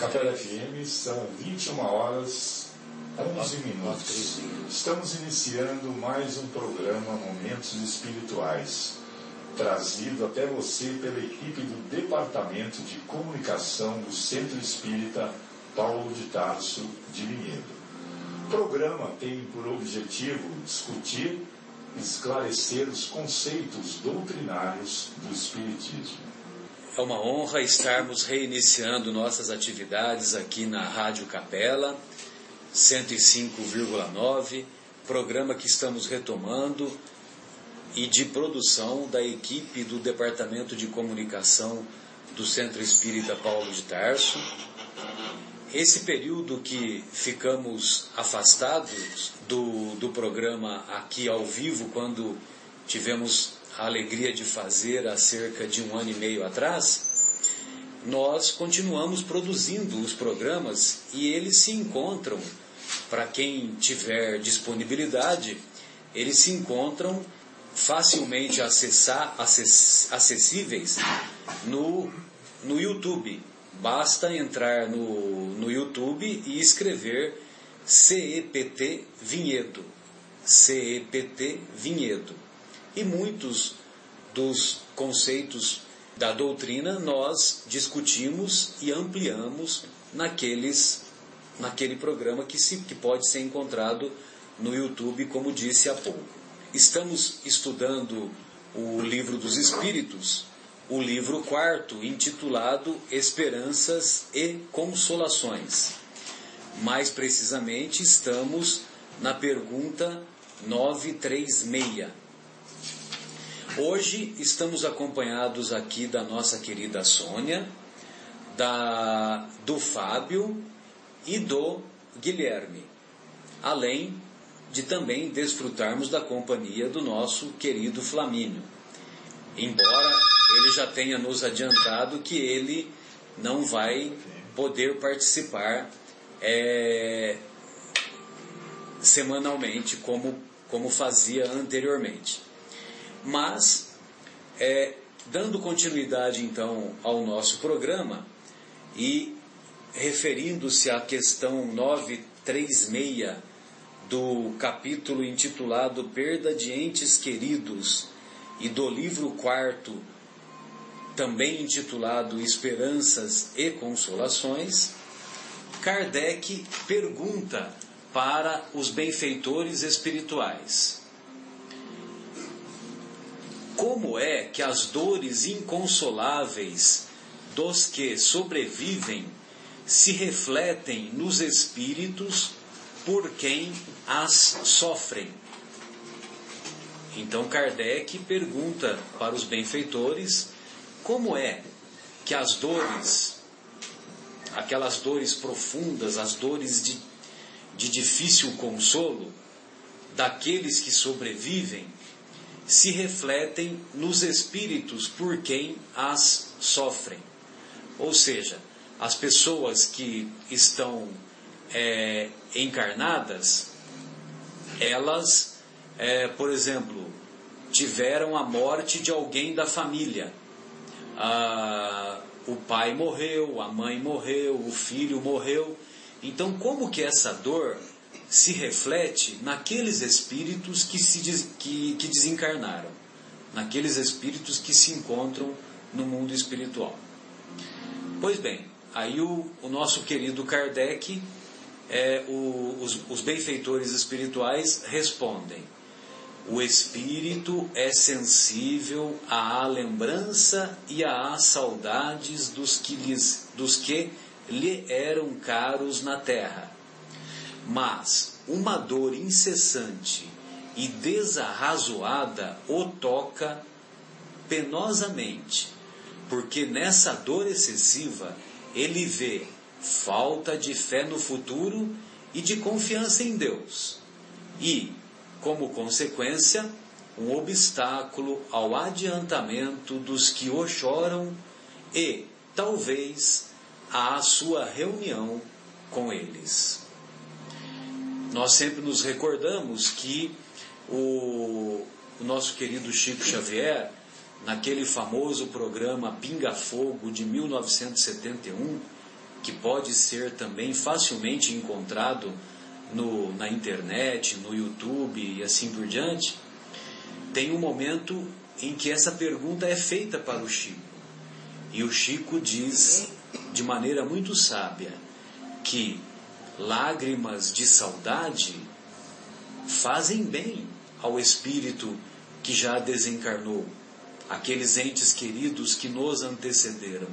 Capela FM, são 21 horas 11 minutos. Estamos iniciando mais um programa Momentos Espirituais, trazido até você pela equipe do Departamento de Comunicação do Centro Espírita Paulo de Tarso de Vinhedo. O programa tem por objetivo discutir e esclarecer os conceitos doutrinários do Espiritismo. É uma honra estarmos reiniciando nossas atividades aqui na Rádio Capela 105,9, programa que estamos retomando e de produção da equipe do Departamento de Comunicação do Centro Espírita Paulo de Tarso. Esse período que ficamos afastados do, do programa aqui ao vivo, quando tivemos a alegria de fazer há cerca de um ano e meio atrás, nós continuamos produzindo os programas e eles se encontram, para quem tiver disponibilidade, eles se encontram facilmente acessar, acess, acessíveis no, no YouTube. Basta entrar no, no YouTube e escrever CEPT Vinhedo. CEPT Vinhedo e muitos dos conceitos da doutrina nós discutimos e ampliamos naqueles naquele programa que, se, que pode ser encontrado no YouTube, como disse há pouco. Estamos estudando o livro dos Espíritos, o livro quarto, intitulado Esperanças e Consolações. Mais precisamente, estamos na pergunta 936 Hoje estamos acompanhados aqui da nossa querida Sônia, da, do Fábio e do Guilherme, além de também desfrutarmos da companhia do nosso querido Flamínio. Embora ele já tenha nos adiantado que ele não vai poder participar é, semanalmente como, como fazia anteriormente. Mas, é, dando continuidade então ao nosso programa e referindo-se à questão 936 do capítulo intitulado Perda de Entes Queridos e do livro quarto, também intitulado Esperanças e Consolações, Kardec pergunta para os benfeitores espirituais como é que as dores inconsoláveis dos que sobrevivem se refletem nos espíritos por quem as sofrem? Então Kardec pergunta para os benfeitores como é que as dores, aquelas dores profundas, as dores de, de difícil consolo, daqueles que sobrevivem, se refletem nos espíritos por quem as sofrem. Ou seja, as pessoas que estão é, encarnadas, elas, é, por exemplo, tiveram a morte de alguém da família. Ah, o pai morreu, a mãe morreu, o filho morreu. Então, como que essa dor se reflete naqueles espíritos que, se, que, que desencarnaram, naqueles espíritos que se encontram no mundo espiritual. Pois bem, aí o, o nosso querido Kardec, é, o, os, os benfeitores espirituais respondem: o espírito é sensível à lembrança e às saudades dos que, lhes, dos que lhe eram caros na terra mas uma dor incessante e desarrazoada o toca penosamente, porque nessa dor excessiva ele vê falta de fé no futuro e de confiança em Deus, e, como consequência, um obstáculo ao adiantamento dos que o choram e, talvez, à sua reunião com eles nós sempre nos recordamos que o, o nosso querido Chico Xavier, naquele famoso programa Pinga Fogo de 1971, que pode ser também facilmente encontrado no, na internet, no YouTube e assim por diante, tem um momento em que essa pergunta é feita para o Chico. E o Chico diz de maneira muito sábia que lágrimas de saudade fazem bem ao espírito que já desencarnou, aqueles entes queridos que nos antecederam.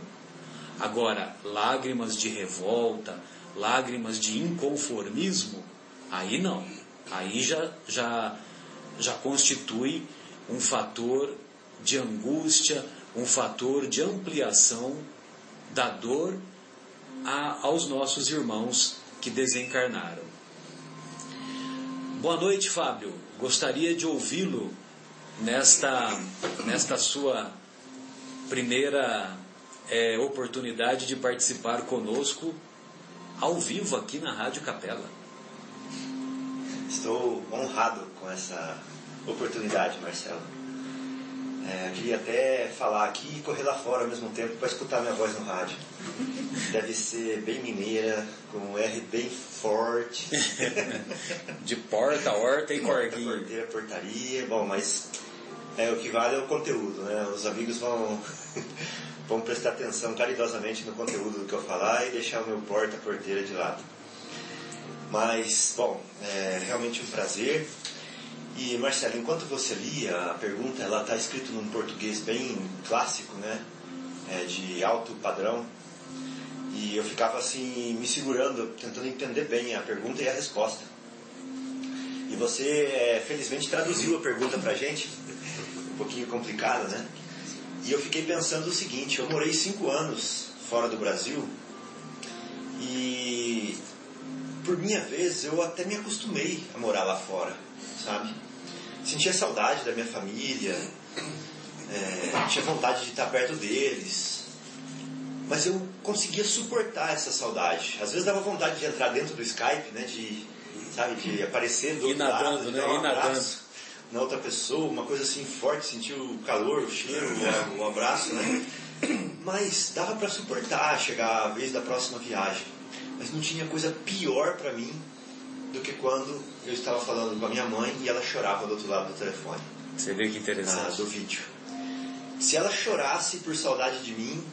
Agora, lágrimas de revolta, lágrimas de inconformismo, aí não. Aí já, já, já constitui um fator de angústia, um fator de ampliação da dor a, aos nossos irmãos que desencarnaram. Boa noite, Fábio. Gostaria de ouvi-lo nesta, nesta sua primeira é, oportunidade de participar conosco ao vivo aqui na Rádio Capela. Estou honrado com essa oportunidade, Marcelo. É, queria até falar aqui e correr lá fora ao mesmo tempo para escutar minha voz no rádio. Deve ser bem mineira, com um R bem forte. De porta, horta e corguinho. Porteira, portaria. Bom, mas é, o que vale é o conteúdo, né? Os amigos vão, vão prestar atenção caridosamente no conteúdo do que eu falar e deixar o meu porta-porteira de lado. Mas, bom, é realmente um prazer. E Marcelo, enquanto você lia a pergunta, ela está escrita num português bem clássico, né? É, de alto padrão. E eu ficava assim, me segurando, tentando entender bem a pergunta e a resposta. E você, é, felizmente, traduziu a pergunta para a gente, um pouquinho complicada, né? E eu fiquei pensando o seguinte: eu morei cinco anos fora do Brasil e, por minha vez, eu até me acostumei a morar lá fora, sabe? sentia saudade da minha família, é, tinha vontade de estar perto deles, mas eu conseguia suportar essa saudade. Às vezes dava vontade de entrar dentro do Skype, né, de, sabe, de aparecer do outro nadando, lado, né? um nadando. na outra pessoa, uma coisa assim forte, sentir o calor, o cheiro, o, o abraço, né? Mas dava para suportar chegar a vez da próxima viagem. Mas não tinha coisa pior para mim do que quando eu estava falando com a minha mãe e ela chorava do outro lado do telefone. Você vê que Ah, interessante. do vídeo. Se ela chorasse por saudade de mim,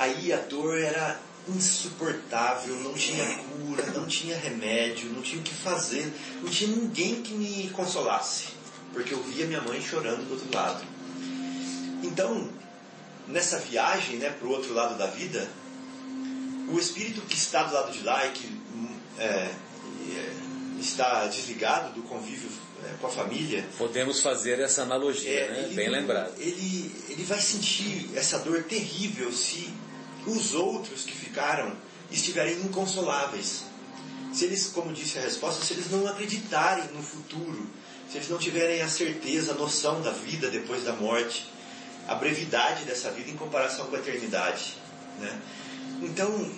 aí a dor era insuportável, não tinha cura, não tinha remédio, não tinha o que fazer, não tinha ninguém que me consolasse, porque eu via minha mãe chorando do outro lado. Então, nessa viagem né, para o outro lado da vida, o espírito que está do lado de lá e que é, é, está desligado do convívio é, com a família, Podemos fazer essa analogia, é, né? ele Bem lembrado. Ele, ele vai sentir essa dor terrível se os outros que ficaram estiverem inconsoláveis. Se eles, como disse a resposta, se eles não acreditarem no futuro, se eles não tiverem a certeza, a noção da vida depois da morte, a brevidade dessa vida em comparação com a eternidade. Né? Então,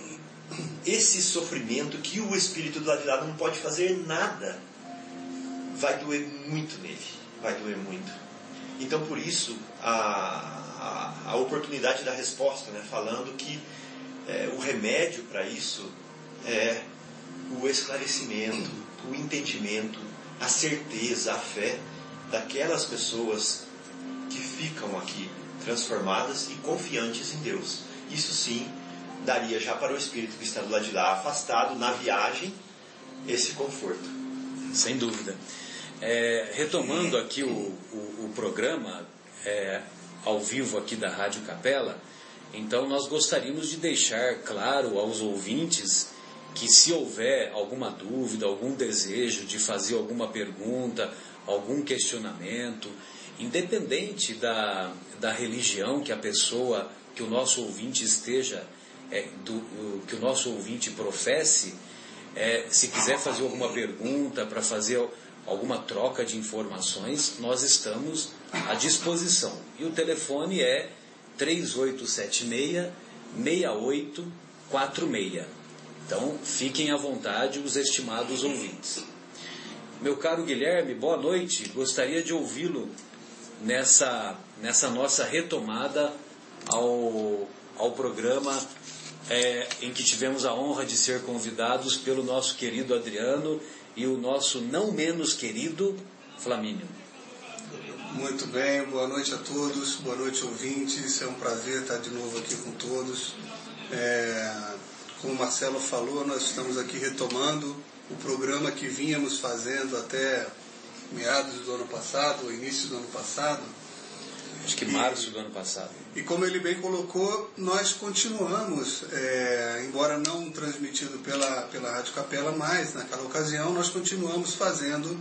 esse sofrimento que o espírito do lado de lá não pode fazer nada, vai doer muito nele, vai doer muito. Então, por isso, a, a, a oportunidade da resposta, né, falando que é, o remédio para isso é o esclarecimento, o entendimento, a certeza, a fé daquelas pessoas que ficam aqui transformadas e confiantes em Deus. Isso sim daria já para o espírito que está do lado de lá, afastado na viagem, esse conforto. Sem dúvida. É, retomando aqui o, o, o programa é, ao vivo aqui da Rádio Capela, então nós gostaríamos de deixar claro aos ouvintes que se houver alguma dúvida, algum desejo de fazer alguma pergunta, algum questionamento, independente da, da religião que a pessoa, que o nosso ouvinte esteja, é, do, que o nosso ouvinte professe, é, se quiser fazer alguma pergunta, para fazer alguma troca de informações, nós estamos à disposição. E o telefone é 3876-6846. Então, fiquem à vontade os estimados ouvintes. Meu caro Guilherme, boa noite. Gostaria de ouvi-lo nessa, nessa nossa retomada ao, ao programa é, em que tivemos a honra de ser convidados pelo nosso querido Adriano e o nosso não menos querido Flamínio. Muito bem, boa noite a todos, boa noite ouvintes, é um prazer estar de novo aqui com todos. É, como o Marcelo falou, nós estamos aqui retomando o programa que vínhamos fazendo até meados do ano passado, início do ano passado. Acho que março do ano passado. E como ele bem colocou, nós continuamos, é, embora não transmitido pela, pela Rádio Capela, mas naquela ocasião nós continuamos fazendo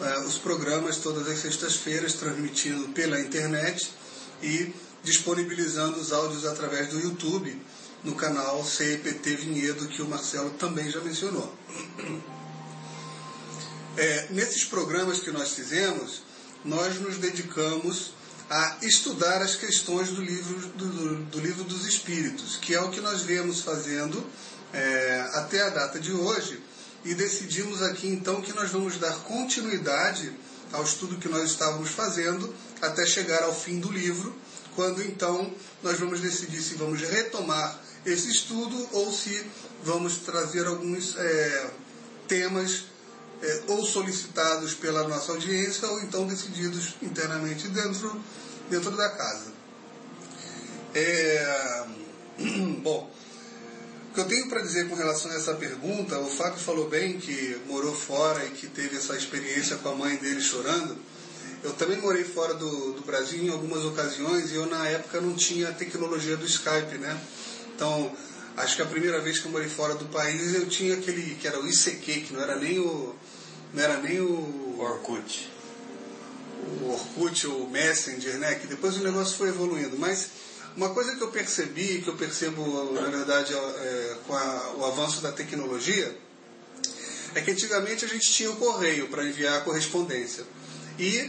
é, os programas todas as sextas-feiras, transmitindo pela internet e disponibilizando os áudios através do YouTube no canal CEPT Vinhedo, que o Marcelo também já mencionou. É, nesses programas que nós fizemos, nós nos dedicamos a estudar as questões do livro, do, do livro dos Espíritos, que é o que nós viemos fazendo é, até a data de hoje, e decidimos aqui então que nós vamos dar continuidade ao estudo que nós estávamos fazendo até chegar ao fim do livro, quando então nós vamos decidir se vamos retomar esse estudo ou se vamos trazer alguns é, temas é, ou solicitados pela nossa audiência ou então decididos internamente dentro, dentro da casa. É, bom, o que eu tenho para dizer com relação a essa pergunta, o Fábio falou bem que morou fora e que teve essa experiência com a mãe dele chorando. Eu também morei fora do, do Brasil em algumas ocasiões e eu na época não tinha a tecnologia do Skype, né? Então, acho que a primeira vez que eu morei fora do país eu tinha aquele que era o ICQ, que não era nem o não era nem o Orkut. O Orkut ou o Messenger, né? Que depois o negócio foi evoluindo. Mas uma coisa que eu percebi, que eu percebo, na verdade, é, com a, o avanço da tecnologia, é que antigamente a gente tinha o correio para enviar a correspondência. E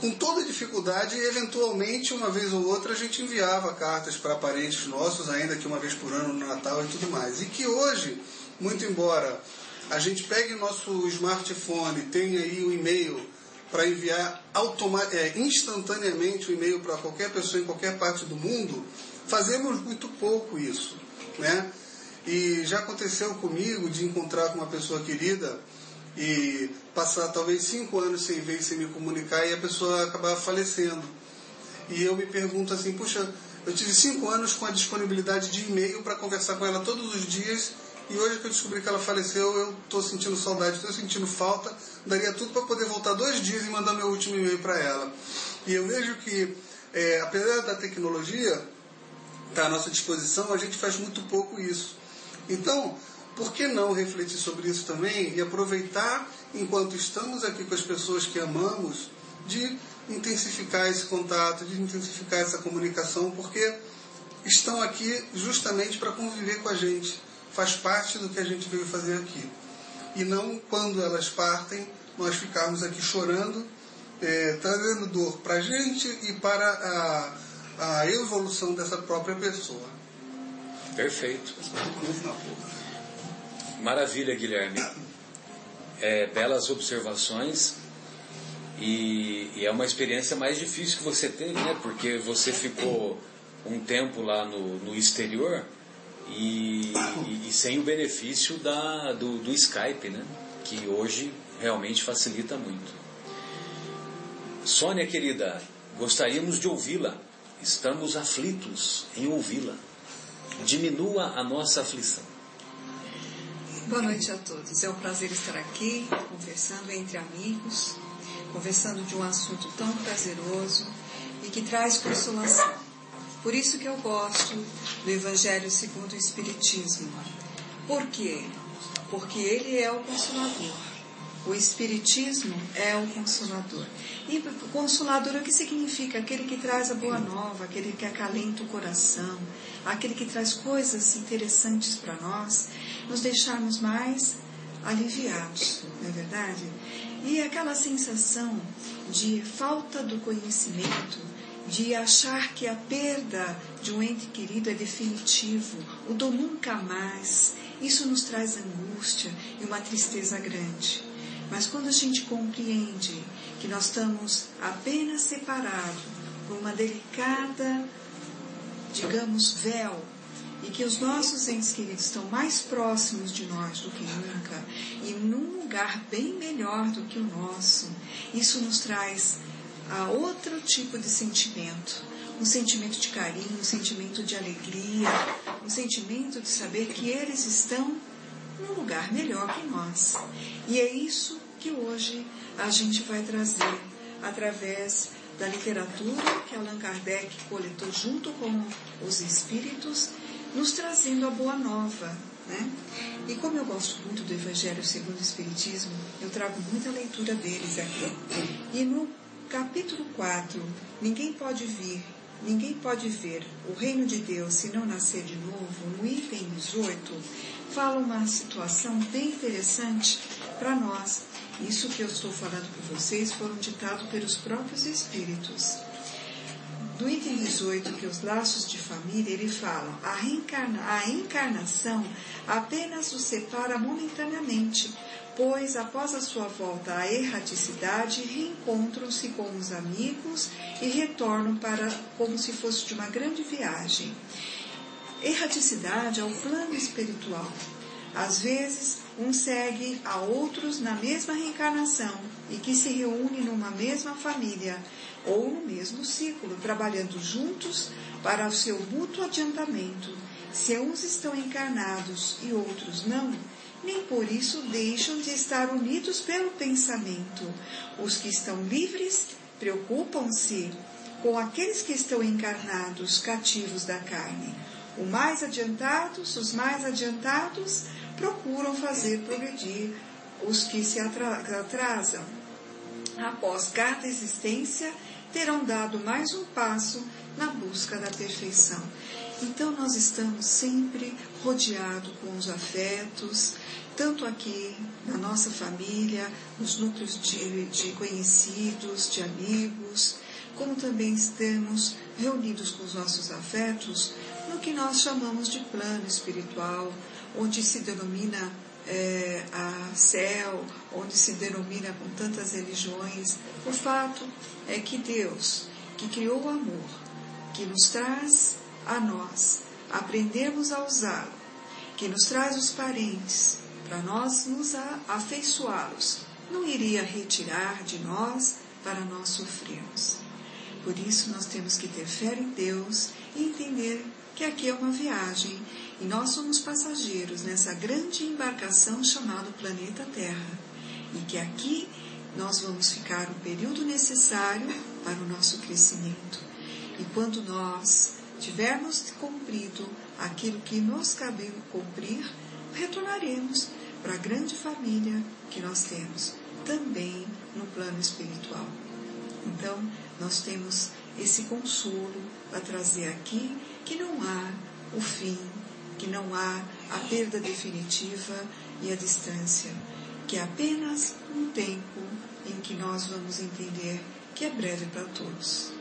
com toda dificuldade, eventualmente, uma vez ou outra, a gente enviava cartas para parentes nossos, ainda que uma vez por ano no Natal e tudo mais. E que hoje, muito embora a gente pegue o nosso smartphone, tenha aí o e-mail para enviar é, instantaneamente o e-mail para qualquer pessoa em qualquer parte do mundo, fazemos muito pouco isso. Né? E já aconteceu comigo de encontrar com uma pessoa querida e passar talvez cinco anos sem ver, sem me comunicar e a pessoa acabar falecendo. E eu me pergunto assim, puxa, eu tive cinco anos com a disponibilidade de e-mail para conversar com ela todos os dias e hoje que eu descobri que ela faleceu, eu estou sentindo saudade, estou sentindo falta, daria tudo para poder voltar dois dias e mandar meu último e-mail para ela. E eu vejo que, é, apesar da tecnologia estar tá à nossa disposição, a gente faz muito pouco isso. Então, por que não refletir sobre isso também e aproveitar, enquanto estamos aqui com as pessoas que amamos, de intensificar esse contato, de intensificar essa comunicação, porque estão aqui justamente para conviver com a gente. Faz parte do que a gente veio fazer aqui. E não quando elas partem, nós ficarmos aqui chorando, é, trazendo dor para a gente e para a, a evolução dessa própria pessoa. Perfeito. Maravilha, Guilherme. É, belas observações e, e, é uma experiência mais difícil que você tem, né? Porque você ficou um tempo lá no, no exterior e, e, e, sem o benefício da, do, do Skype, né? Que hoje realmente facilita muito. Sônia, querida, gostaríamos de ouvi-la. Estamos aflitos em ouvi-la. Diminua a nossa aflição. Boa noite a todos. É um prazer estar aqui, conversando entre amigos, conversando de um assunto tão prazeroso e que traz consolação. Por isso que eu gosto do Evangelho segundo o Espiritismo. Por quê? Porque ele é o consolador. O Espiritismo é o consolador. E consolador o que significa? Aquele que traz a boa nova, aquele que acalenta o coração, aquele que traz coisas interessantes para nós nos deixarmos mais aliviados, não é verdade? E aquela sensação de falta do conhecimento, de achar que a perda de um ente querido é definitivo, o do nunca mais, isso nos traz angústia e uma tristeza grande. Mas quando a gente compreende que nós estamos apenas separados por uma delicada, digamos, véu e que os nossos entes queridos estão mais próximos de nós do que nunca e num lugar bem melhor do que o nosso, isso nos traz a outro tipo de sentimento. Um sentimento de carinho, um sentimento de alegria, um sentimento de saber que eles estão num lugar melhor que nós. E é isso que hoje a gente vai trazer através da literatura que Allan Kardec coletou junto com os espíritos, nos trazendo a boa nova. Né? E como eu gosto muito do Evangelho segundo o Espiritismo, eu trago muita leitura deles aqui. E no capítulo 4, ninguém pode vir, ninguém pode ver o reino de Deus se não nascer de novo, no item 18, fala uma situação bem interessante para nós. Isso que eu estou falando para vocês foram ditados pelos próprios Espíritos. No item 18, que os laços de família, ele fala, a, reencarna, a encarnação apenas os separa momentaneamente, pois após a sua volta à erraticidade, reencontram-se com os amigos e retornam para como se fosse de uma grande viagem. Erraticidade é o plano espiritual. Às vezes, um segue a outros na mesma reencarnação e que se reúne numa mesma família ou no mesmo ciclo, trabalhando juntos para o seu mútuo adiantamento. Se uns estão encarnados e outros não, nem por isso deixam de estar unidos pelo pensamento. Os que estão livres preocupam-se com aqueles que estão encarnados, cativos da carne. Os mais adiantados, os mais adiantados, procuram fazer progredir os que se atrasam. Após cada existência, terão dado mais um passo na busca da perfeição. Então, nós estamos sempre rodeados com os afetos, tanto aqui na nossa família, nos núcleos de, de conhecidos, de amigos, como também estamos reunidos com os nossos afetos no que nós chamamos de plano espiritual, onde se denomina é, a céu, onde se denomina com tantas religiões. O fato é que Deus, que criou o amor, que nos traz a nós aprendermos a usá-lo, que nos traz os parentes para nós nos afeiçoá-los, não iria retirar de nós para nós sofrermos. Por isso nós temos que ter fé em Deus e entender que aqui é uma viagem e nós somos passageiros nessa grande embarcação chamada planeta Terra. E que aqui nós vamos ficar o período necessário para o nosso crescimento. E quando nós tivermos cumprido aquilo que nos cabe cumprir, retornaremos para a grande família que nós temos, também no plano espiritual. Então, nós temos esse consolo para trazer aqui que não há o fim que não há a perda definitiva e a distância, que é apenas um tempo em que nós vamos entender que é breve para todos.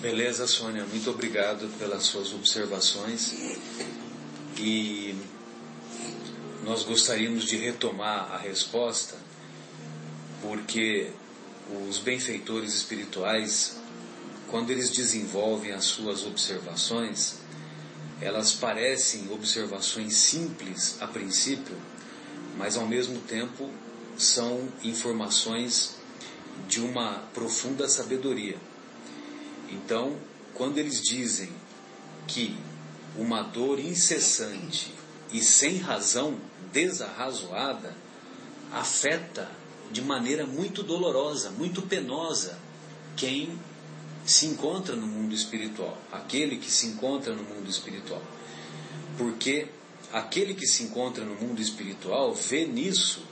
Beleza, Sônia, muito obrigado pelas suas observações. E nós gostaríamos de retomar a resposta, porque os benfeitores espirituais quando eles desenvolvem as suas observações, elas parecem observações simples a princípio, mas ao mesmo tempo são informações de uma profunda sabedoria. Então, quando eles dizem que uma dor incessante e sem razão desarrazoada afeta de maneira muito dolorosa, muito penosa quem se encontra no mundo espiritual, aquele que se encontra no mundo espiritual. Porque aquele que se encontra no mundo espiritual vê nisso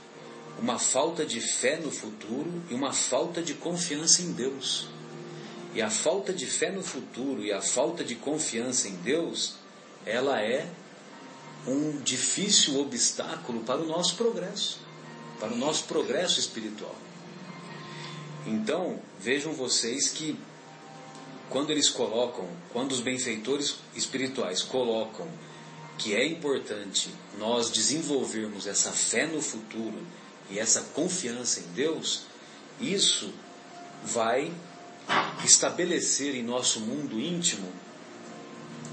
uma falta de fé no futuro e uma falta de confiança em Deus. E a falta de fé no futuro e a falta de confiança em Deus, ela é um difícil obstáculo para o nosso progresso, para o nosso progresso espiritual. Então, vejam vocês que quando eles colocam, quando os benfeitores espirituais colocam que é importante nós desenvolvermos essa fé no futuro e essa confiança em Deus, isso vai estabelecer em nosso mundo íntimo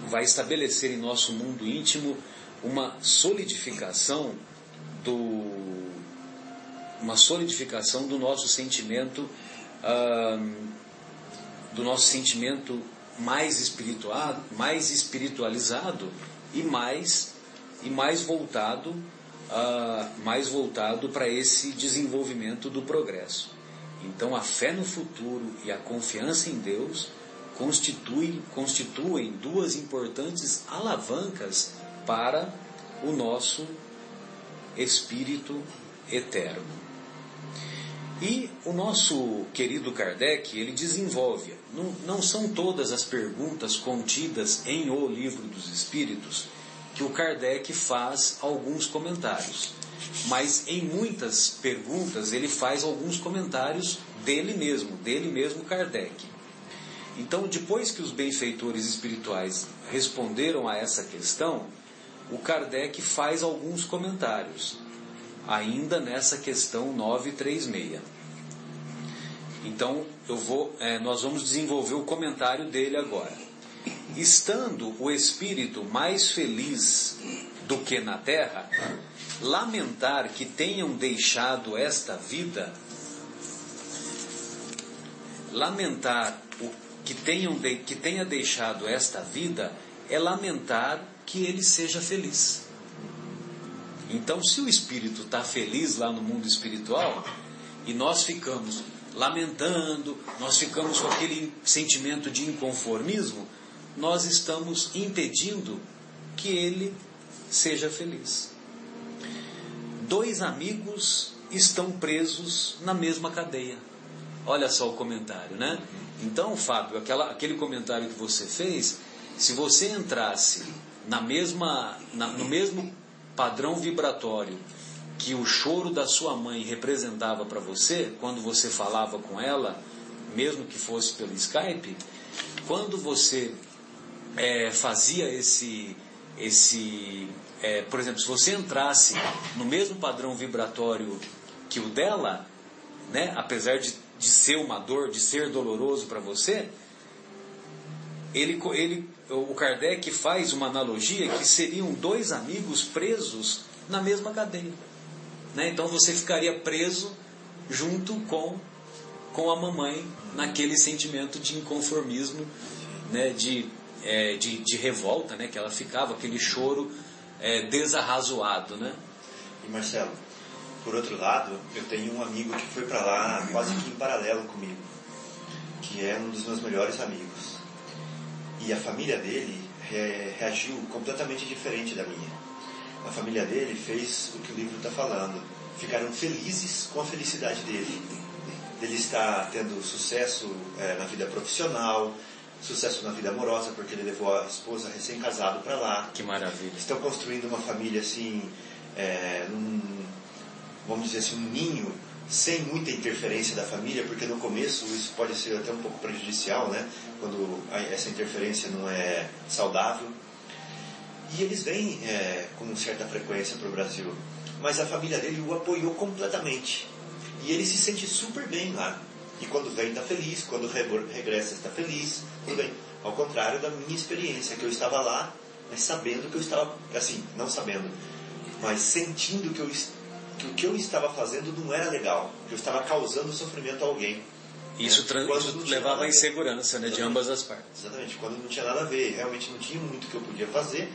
vai estabelecer em nosso mundo íntimo uma solidificação do uma solidificação do nosso sentimento do nosso sentimento mais espiritual, mais espiritualizado e mais e mais voltado uh, mais voltado para esse desenvolvimento do progresso. Então a fé no futuro e a confiança em Deus constituem, constituem duas importantes alavancas para o nosso espírito eterno. E o nosso querido Kardec, ele desenvolve, não, não são todas as perguntas contidas em O Livro dos Espíritos que o Kardec faz alguns comentários. Mas em muitas perguntas ele faz alguns comentários dele mesmo, dele mesmo Kardec. Então, depois que os benfeitores espirituais responderam a essa questão, o Kardec faz alguns comentários ainda nessa questão 936. Então, eu vou, é, nós vamos desenvolver o comentário dele agora. Estando o espírito mais feliz do que na terra, lamentar que tenham deixado esta vida, lamentar o que, tenham de, que tenha deixado esta vida é lamentar que ele seja feliz. Então, se o espírito está feliz lá no mundo espiritual e nós ficamos lamentando, nós ficamos com aquele sentimento de inconformismo, nós estamos impedindo que ele seja feliz. Dois amigos estão presos na mesma cadeia. Olha só o comentário, né? Então, Fábio, aquela, aquele comentário que você fez, se você entrasse na mesma, na, no mesmo padrão vibratório que o choro da sua mãe representava para você, quando você falava com ela, mesmo que fosse pelo Skype, quando você é, fazia esse, esse é, por exemplo, se você entrasse no mesmo padrão vibratório que o dela, né, apesar de, de ser uma dor, de ser doloroso para você, ele, ele, o Kardec faz uma analogia que seriam dois amigos presos na mesma cadeia. Né? Então você ficaria preso junto com, com a mamãe naquele sentimento de inconformismo, né? de, é, de, de, revolta, né? que ela ficava, aquele choro é, desarrazoado. Né? E Marcelo, por outro lado, eu tenho um amigo que foi para lá quase que em paralelo comigo, que é um dos meus melhores amigos. E a família dele reagiu completamente diferente da minha. A família dele fez o que o livro está falando. Ficaram felizes com a felicidade dele. Ele está tendo sucesso é, na vida profissional, sucesso na vida amorosa, porque ele levou a esposa recém-casado para lá. Que maravilha. Estão construindo uma família assim, é, num, vamos dizer assim, um ninho sem muita interferência da família, porque no começo isso pode ser até um pouco prejudicial, né? Quando essa interferência não é saudável. E eles vêm é, com certa frequência para o Brasil. Mas a família dele o apoiou completamente. E ele se sente super bem lá. E quando vem está feliz, quando regressa está feliz, tudo bem. Ao contrário da minha experiência, que eu estava lá, mas sabendo que eu estava, assim, não sabendo, mas sentindo que eu que o que eu estava fazendo não era legal, que eu estava causando sofrimento a alguém. Isso, né? isso levava à insegurança né, de ambas as partes. Exatamente, quando não tinha nada a ver, realmente não tinha muito que eu podia fazer.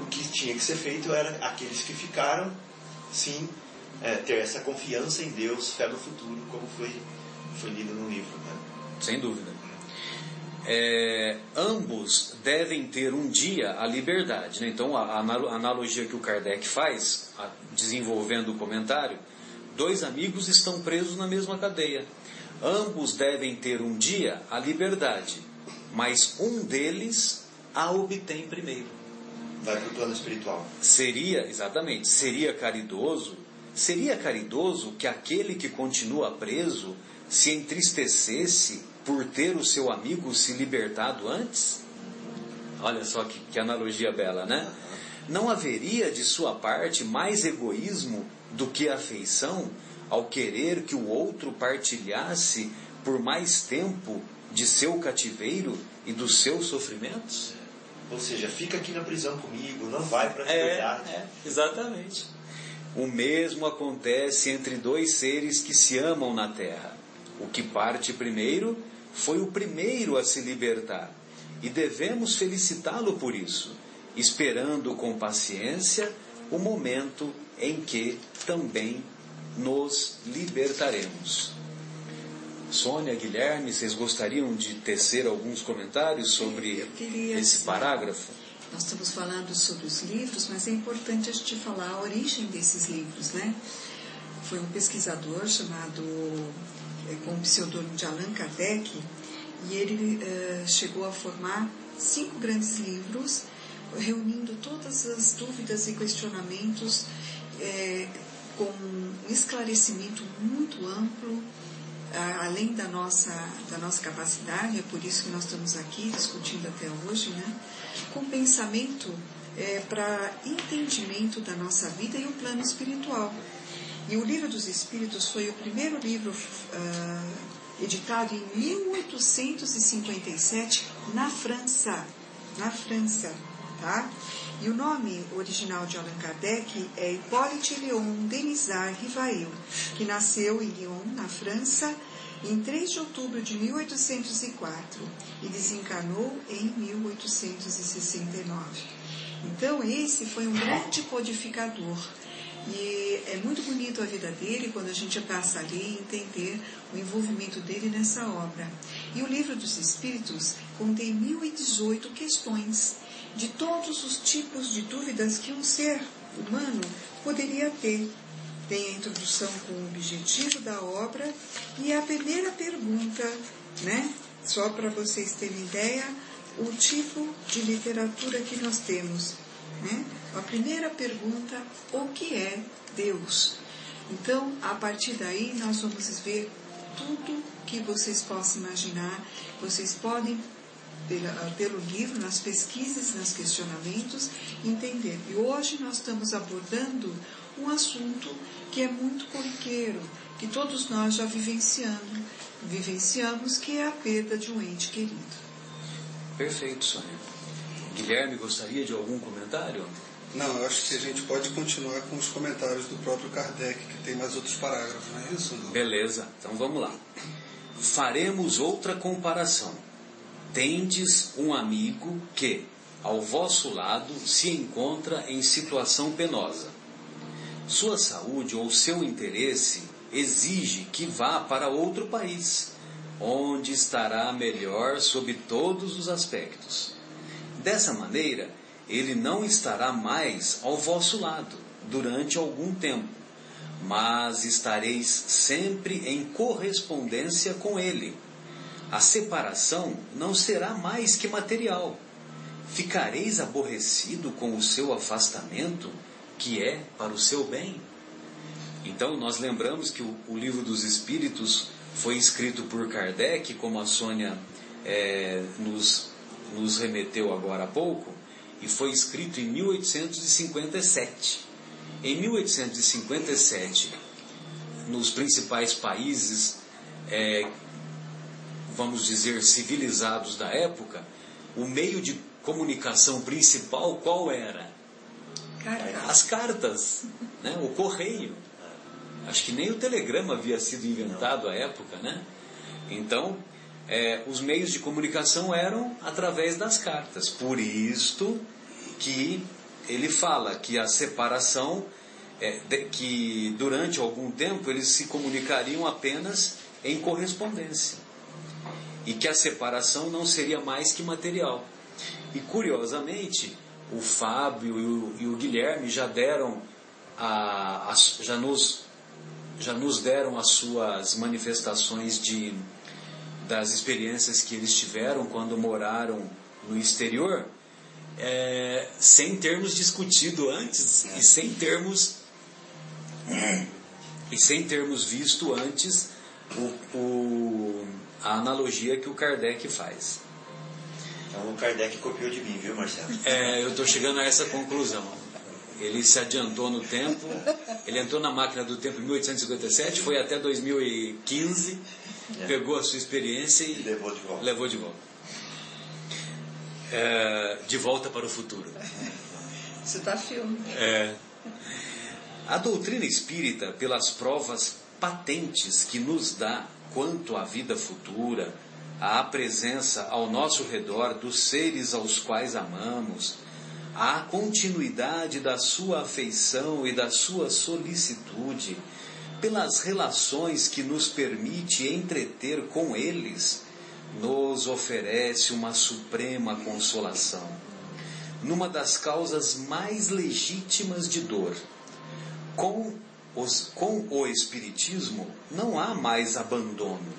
O que tinha que ser feito era aqueles que ficaram, sim, é, ter essa confiança em Deus, fé no futuro, como foi, foi lido no livro. Né? Sem dúvida é, ambos devem ter um dia a liberdade. Né? Então, a, a, analogia que o Kardec faz, a, desenvolvendo o comentário, dois amigos estão presos na mesma cadeia. Ambos devem ter um dia a liberdade, mas um deles a obtém primeiro. Vai para o plano espiritual. Seria, exatamente, seria caridoso, seria caridoso que aquele que continua preso se entristecesse por ter o seu amigo se libertado antes? Olha só que, que analogia bela, né? Não haveria de sua parte mais egoísmo do que afeição ao querer que o outro partilhasse por mais tempo de seu cativeiro e dos seus sofrimentos? Ou seja, fica aqui na prisão comigo, não vai para a É, liberdade. é, exatamente. O mesmo acontece entre dois seres que se amam na terra. O que parte primeiro foi o primeiro a se libertar, e devemos felicitá-lo por isso, esperando com paciência o momento em que também nos libertaremos. Sônia, Guilherme, vocês gostariam de tecer alguns comentários sobre queria, esse parágrafo? Nós estamos falando sobre os livros, mas é importante a gente falar a origem desses livros, né? Foi um pesquisador chamado, eh, com o pseudônimo de Allan Kardec, e ele eh, chegou a formar cinco grandes livros, reunindo todas as dúvidas e questionamentos eh, com um esclarecimento muito amplo, além da nossa, da nossa capacidade, é por isso que nós estamos aqui discutindo até hoje, né? com pensamento para entendimento da nossa vida e o plano espiritual. E o Livro dos Espíritos foi o primeiro livro ah, editado em 1857 na França. Na França, tá? E o nome original de Allan Kardec é Hippolyte Léon Denisard Rivail, que nasceu em Lyon, na França, em 3 de outubro de 1804 e desencarnou em 1869. Então, esse foi um grande codificador. E é muito bonito a vida dele quando a gente passa ali e entender o envolvimento dele nessa obra. E o livro dos Espíritos contém 1018 questões de todos os tipos de dúvidas que um ser humano poderia ter. Tem a introdução com o objetivo da obra e a primeira pergunta, né? Só para vocês terem ideia, o tipo de literatura que nós temos. Né? A primeira pergunta, o que é Deus? Então, a partir daí, nós vamos ver tudo que vocês possam imaginar. Vocês podem, pela- pelo livro, nas pesquisas, nos questionamentos, entender. E hoje nós estamos abordando um assunto que é muito corriqueiro, que todos nós já vivenciando, vivenciamos, que é a perda de um ente querido. Perfeito, Sônia. Guilherme, gostaria de algum comentário? Não, eu acho que a gente pode continuar com os comentários do próprio Kardec, que tem mais outros parágrafos, não é isso? Não? Beleza, então vamos lá. Faremos outra comparação. Tendes um amigo que, ao vosso lado, se encontra em situação penosa. Sua saúde ou seu interesse exige que vá para outro país, onde estará melhor sob todos os aspectos. Dessa maneira, ele não estará mais ao vosso lado durante algum tempo, mas estareis sempre em correspondência com ele. A separação não será mais que material. Ficareis aborrecido com o seu afastamento, que é para o seu bem. Então, nós lembramos que o, o livro dos Espíritos foi escrito por Kardec, como a Sônia eh, nos, nos remeteu agora há pouco, e foi escrito em 1857. Em 1857, nos principais países, eh, vamos dizer, civilizados da época, o meio de comunicação principal qual era? Cartas. As cartas, né? o correio. Acho que nem o telegrama havia sido inventado à época, né? Então, é, os meios de comunicação eram através das cartas. Por isto que ele fala que a separação, é, de- que durante algum tempo eles se comunicariam apenas em correspondência. E que a separação não seria mais que material. E curiosamente, o Fábio e o, e o Guilherme já deram a, as- já nos já nos deram as suas manifestações de das experiências que eles tiveram quando moraram no exterior, é, sem termos discutido antes e sem termos e sem termos visto antes o, o- a analogia que o Kardec faz. Então o Kardec copiou de mim, viu, Marcelo? É, eu estou chegando a essa conclusão. Ele se adiantou no tempo, ele entrou na máquina do tempo em 1857, foi até 2015, pegou a sua experiência e E levou de volta. levou de volta. é, De Volta para o Futuro. Isso tá filme. É. A doutrina espírita, pelas provas patentes que nos dá quanto à vida futura, à presença ao nosso redor dos seres aos quais amamos, à continuidade da sua afeição e da sua solicitude, pelas relações que nos permite entreter com eles, nos oferece uma suprema consolação. Numa das causas mais legítimas de dor, com, os, com o Espiritismo não há mais abandono.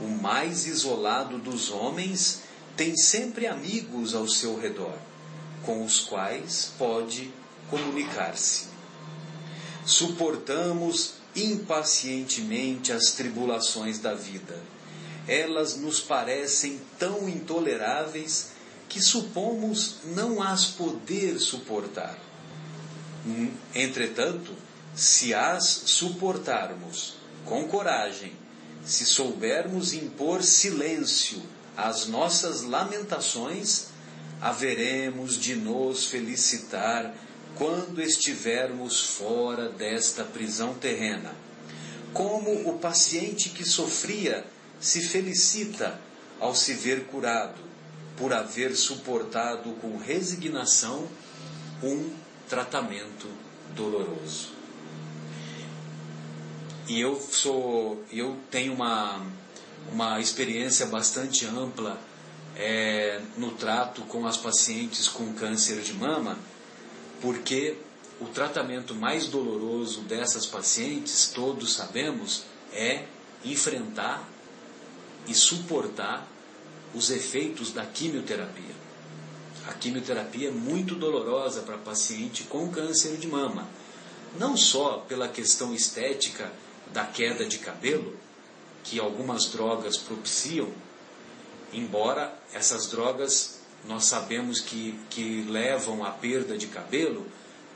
O mais isolado dos homens tem sempre amigos ao seu redor, com os quais pode comunicar-se. Suportamos impacientemente as tribulações da vida. Elas nos parecem tão intoleráveis que supomos não as poder suportar. Hum, entretanto, se as suportarmos com coragem, se soubermos impor silêncio às nossas lamentações, haveremos de nos felicitar quando estivermos fora desta prisão terrena. Como o paciente que sofria se felicita ao se ver curado, por haver suportado com resignação um tratamento doloroso. E eu sou, eu tenho uma, uma experiência bastante ampla é, no trato com as pacientes com câncer de mama, porque o tratamento mais doloroso dessas pacientes, todos sabemos, é enfrentar e suportar os efeitos da quimioterapia. A quimioterapia é muito dolorosa para paciente com câncer de mama, não só pela questão estética da queda de cabelo, que algumas drogas propiciam, embora essas drogas nós sabemos que, que levam à perda de cabelo,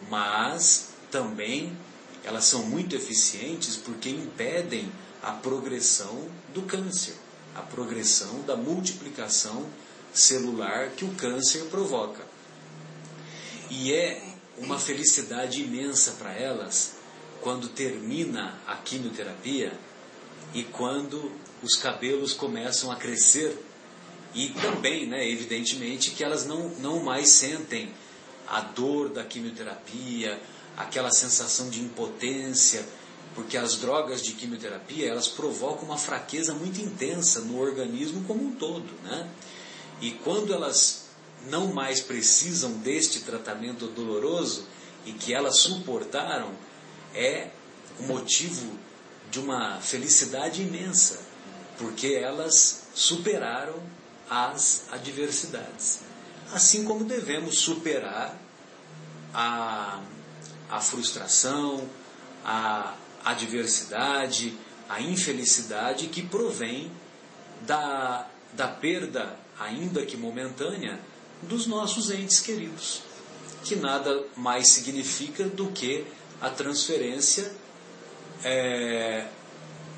mas também elas são muito eficientes porque impedem a progressão do câncer, a progressão da multiplicação celular que o câncer provoca. E é uma felicidade imensa para elas quando termina a quimioterapia e quando os cabelos começam a crescer e também, né, evidentemente, que elas não, não mais sentem a dor da quimioterapia, aquela sensação de impotência, porque as drogas de quimioterapia elas provocam uma fraqueza muito intensa no organismo como um todo, né? E quando elas não mais precisam deste tratamento doloroso e que elas suportaram, é o motivo de uma felicidade imensa, porque elas superaram as adversidades. Assim como devemos superar a, a frustração, a adversidade, a infelicidade que provém da, da perda, ainda que momentânea, dos nossos entes queridos, que nada mais significa do que a transferência é,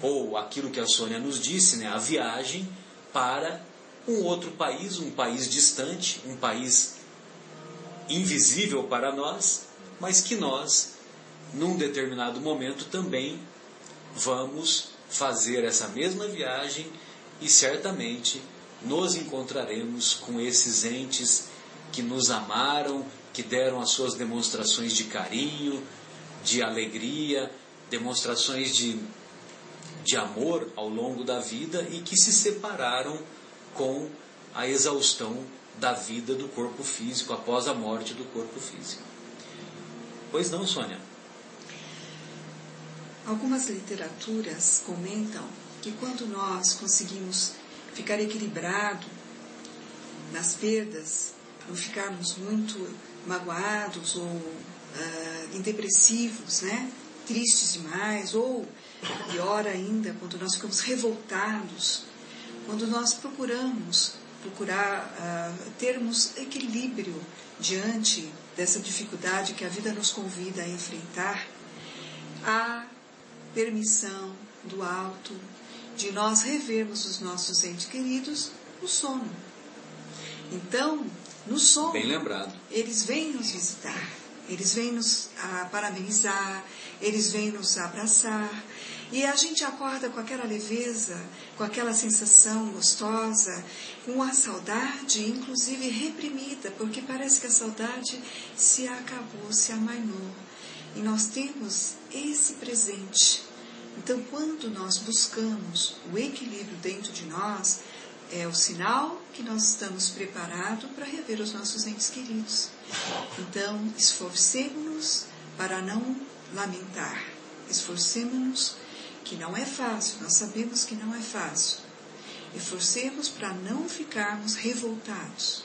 ou aquilo que a Sônia nos disse, né, a viagem para um outro país, um país distante, um país invisível para nós, mas que nós, num determinado momento, também vamos fazer essa mesma viagem e certamente nos encontraremos com esses entes que nos amaram, que deram as suas demonstrações de carinho, de alegria, demonstrações de, de amor ao longo da vida e que se separaram com a exaustão da vida do corpo físico após a morte do corpo físico. Pois não, Sônia? Algumas literaturas comentam que quando nós conseguimos ficar equilibrado nas perdas, não ficarmos muito magoados ou uh, depressivos, né? tristes demais, ou pior ainda, quando nós ficamos revoltados, quando nós procuramos procurar uh, termos equilíbrio diante dessa dificuldade que a vida nos convida a enfrentar, a permissão do alto de nós revermos os nossos entes queridos no sono. Então, No lembrado. eles vêm nos visitar, eles vêm nos ah, parabenizar, eles vêm nos abraçar. E a gente acorda com aquela leveza, com aquela sensação gostosa, com a saudade, inclusive reprimida, porque parece que a saudade se acabou, se amainou. E nós temos esse presente. Então, quando nós buscamos o equilíbrio dentro de nós, é o sinal que nós estamos preparados para rever os nossos entes queridos. Então, esforcemos-nos para não lamentar. Esforcemos-nos, que não é fácil, nós sabemos que não é fácil. Esforcemos para não ficarmos revoltados,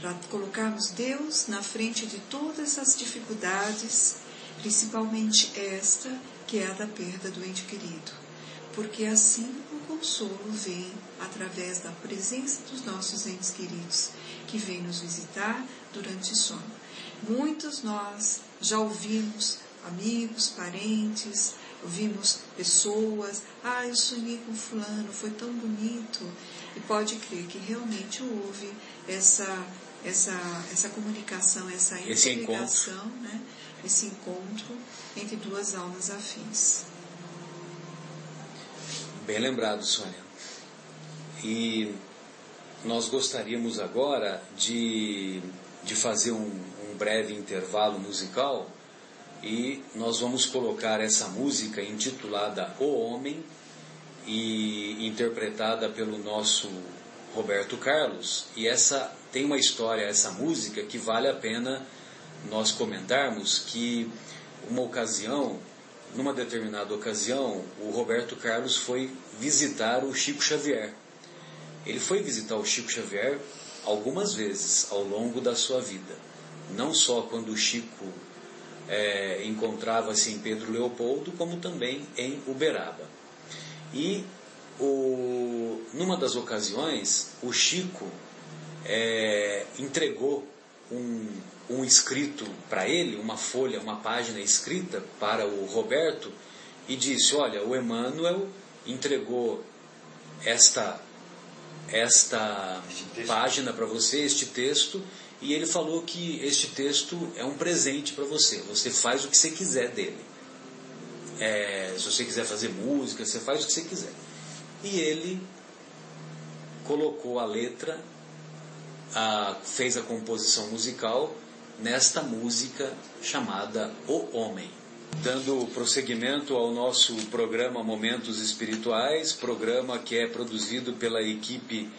para colocarmos Deus na frente de todas as dificuldades, principalmente esta, que é a da perda do ente querido. Porque assim consolo vem através da presença dos nossos entes queridos, que vêm nos visitar durante o sono. Muitos nós já ouvimos amigos, parentes, ouvimos pessoas, ah, eu sonhei com fulano, foi tão bonito. E pode crer que realmente houve essa, essa, essa comunicação, essa Esse interligação, né? esse encontro entre duas almas afins. Bem lembrado, Sônia. E nós gostaríamos agora de, de fazer um, um breve intervalo musical e nós vamos colocar essa música intitulada O Homem e interpretada pelo nosso Roberto Carlos. E essa tem uma história, essa música, que vale a pena nós comentarmos que uma ocasião, numa determinada ocasião, o Roberto Carlos foi visitar o Chico Xavier. Ele foi visitar o Chico Xavier algumas vezes ao longo da sua vida. Não só quando o Chico é, encontrava-se em Pedro Leopoldo, como também em Uberaba. E o, numa das ocasiões, o Chico é, entregou um, um escrito para ele, uma folha, uma página escrita para o Roberto, e disse: Olha, o Emmanuel entregou esta, esta página para você, este texto, e ele falou que este texto é um presente para você. Você faz o que você quiser dele. É, se você quiser fazer música, você faz o que você quiser. E ele colocou a letra, a, fez a composição musical nesta música chamada O Homem. Dando prosseguimento ao nosso programa Momentos Espirituais, programa que é produzido pela equipe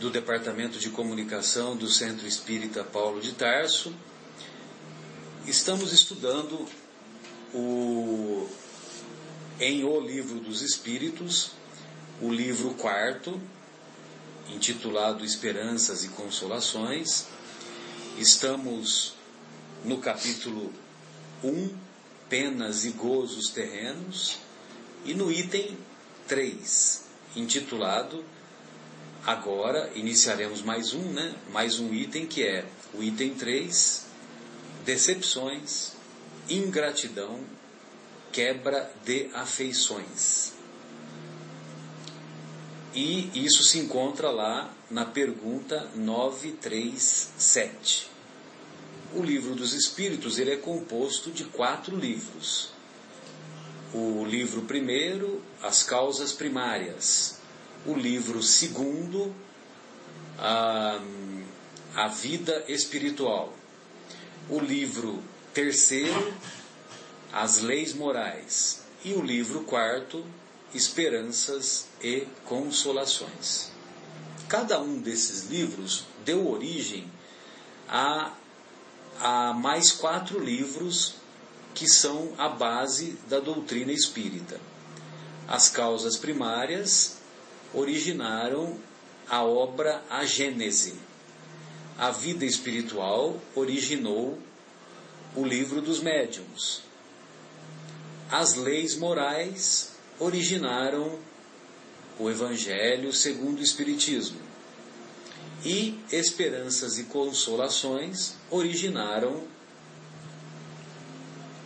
do Departamento de Comunicação do Centro Espírita Paulo de Tarso. Estamos estudando o, em O Livro dos Espíritos, o livro quarto, intitulado Esperanças e Consolações. Estamos no capítulo 1, Penas e Gozos Terrenos, e no item 3, intitulado Agora iniciaremos mais um, né? Mais um item que é o item 3, decepções, ingratidão, quebra de afeições. E isso se encontra lá na pergunta 937. O livro dos Espíritos ele é composto de quatro livros. O livro primeiro, as causas primárias, o livro segundo, a, a vida espiritual. O livro terceiro, as leis morais. E o livro quarto, esperanças e consolações. Cada um desses livros deu origem a, a mais quatro livros que são a base da doutrina espírita. As causas primárias, originaram a obra A Gênese. A vida espiritual originou o livro dos médiuns. As leis morais originaram o Evangelho segundo o Espiritismo. E esperanças e consolações originaram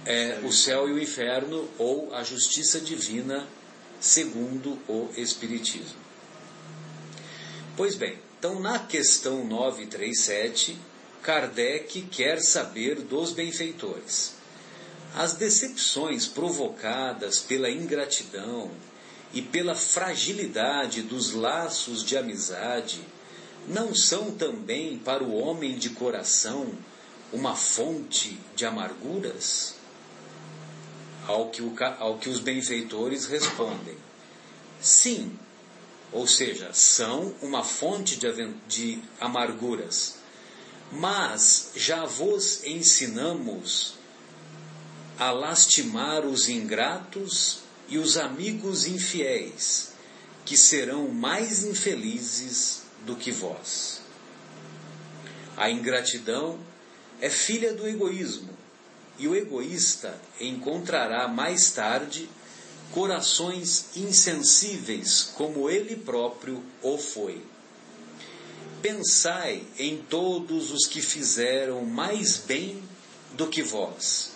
é, o céu e o inferno ou a justiça divina segundo o Espiritismo. Pois bem, Então, na questão 937, Kardec quer saber dos benfeitores. As decepções provocadas pela ingratidão e pela fragilidade dos laços de amizade não são também para o homem de coração uma fonte de amarguras? Ao que, o, ao que os benfeitores respondem: sim, ou seja, são uma fonte de, de amarguras. Mas já vos ensinamos a lastimar os ingratos e os amigos infiéis, que serão mais infelizes do que vós. A ingratidão é filha do egoísmo, e o egoísta encontrará mais tarde corações insensíveis como ele próprio o foi. Pensai em todos os que fizeram mais bem do que vós,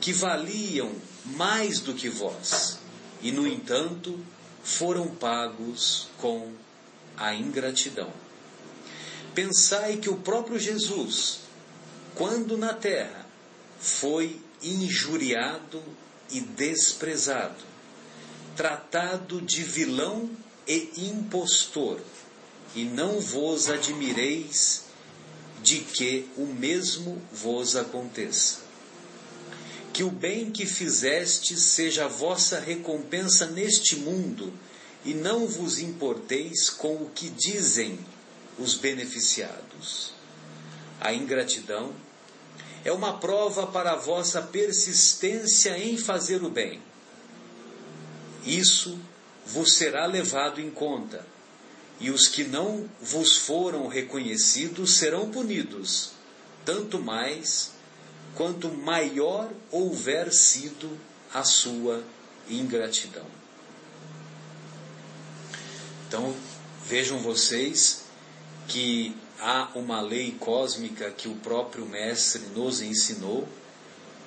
que valiam mais do que vós, e no entanto foram pagos com a ingratidão. Pensai que o próprio Jesus, quando na terra, foi injuriado e desprezado tratado de vilão e impostor, e não vos admireis de que o mesmo vos aconteça. Que o bem que fizestes seja a vossa recompensa neste mundo, e não vos importeis com o que dizem os beneficiados. A ingratidão é uma prova para a vossa persistência em fazer o bem isso vos será levado em conta, e os que não vos foram reconhecidos serão punidos, tanto mais quanto maior houver sido a sua ingratidão. Então, vejam vocês que há uma lei cósmica que o próprio Mestre nos ensinou,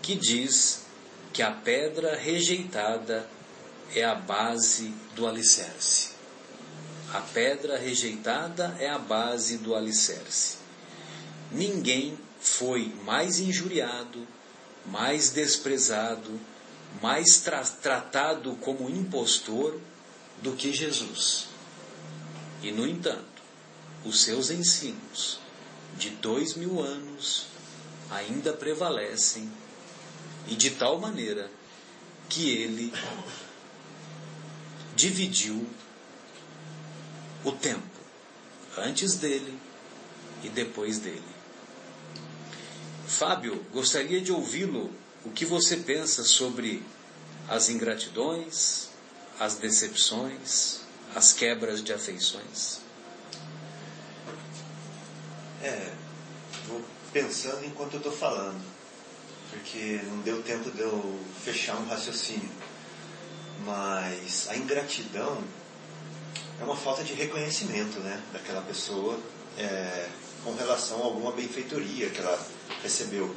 que diz que a pedra rejeitada é a base do alicerce. A pedra rejeitada é a base do alicerce. Ninguém foi mais injuriado, mais desprezado, mais tra tratado como impostor do que Jesus. E, no entanto, os seus ensinos de dois mil anos ainda prevalecem e de tal maneira que ele dividiu o tempo antes dele e depois dele. Fábio, gostaria de ouvi-lo. O que você pensa sobre as ingratidões, as decepções, as quebras de afeições? É, vou pensando enquanto eu estou falando, porque não deu tempo de eu fechar um raciocínio. Mas a ingratidão é uma falta de reconhecimento né, daquela pessoa é, com relação a alguma benfeitoria que ela recebeu.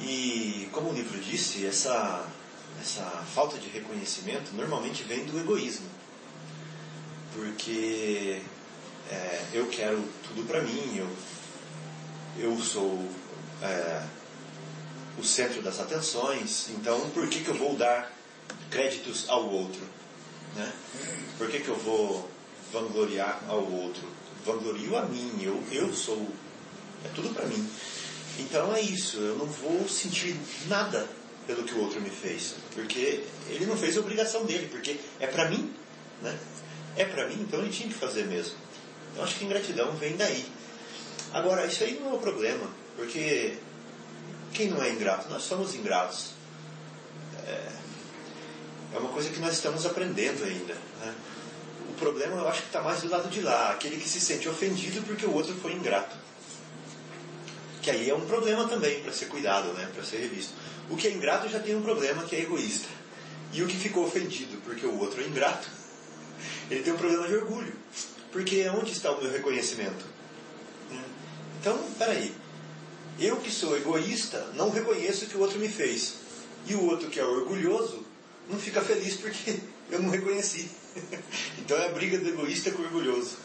E, como o livro disse, essa, essa falta de reconhecimento normalmente vem do egoísmo. Porque é, eu quero tudo para mim, eu, eu sou é, o centro das atenções, então por que, que eu vou dar créditos ao outro. Né? Por que, que eu vou vangloriar ao outro? Vanglorio a mim, eu, eu sou. É tudo para mim. Então é isso, eu não vou sentir nada pelo que o outro me fez, porque ele não fez a obrigação dele, porque é para mim, né? É para mim, então ele tinha que fazer mesmo. Então acho que ingratidão vem daí. Agora, isso aí não é um problema, porque quem não é ingrato? Nós somos ingratos. É, é uma coisa que nós estamos aprendendo ainda. Né? O problema eu acho que está mais do lado de lá, aquele que se sente ofendido porque o outro foi ingrato. Que aí é um problema também para ser cuidado, né? para ser revisto. O que é ingrato já tem um problema que é egoísta. E o que ficou ofendido porque o outro é ingrato, ele tem um problema de orgulho. Porque onde está o meu reconhecimento? Né? Então, peraí. Eu que sou egoísta, não reconheço o que o outro me fez. E o outro que é orgulhoso, não fica feliz porque eu não reconheci. então é a briga do egoísta com o orgulhoso.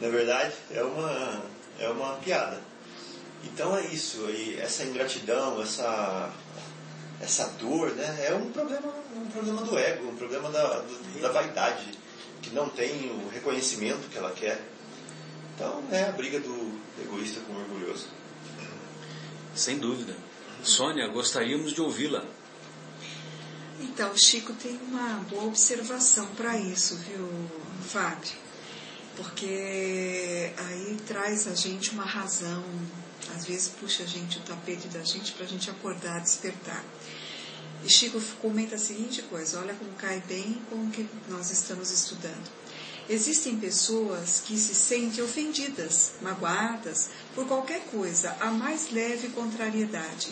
Na verdade, é uma, é uma piada. Então é isso, e essa ingratidão, essa, essa dor, né, é um problema, um problema do ego, um problema da, do, da vaidade, que não tem o reconhecimento que ela quer. Então é a briga do egoísta com o orgulhoso. Sem dúvida. Sônia, gostaríamos de ouvi-la. Então, Chico tem uma boa observação para isso, viu, Fábio? Porque aí traz a gente uma razão, às vezes puxa a gente o tapete da gente para a gente acordar, despertar. E Chico comenta a seguinte coisa, olha como cai bem com o que nós estamos estudando. Existem pessoas que se sentem ofendidas, magoadas por qualquer coisa, a mais leve contrariedade.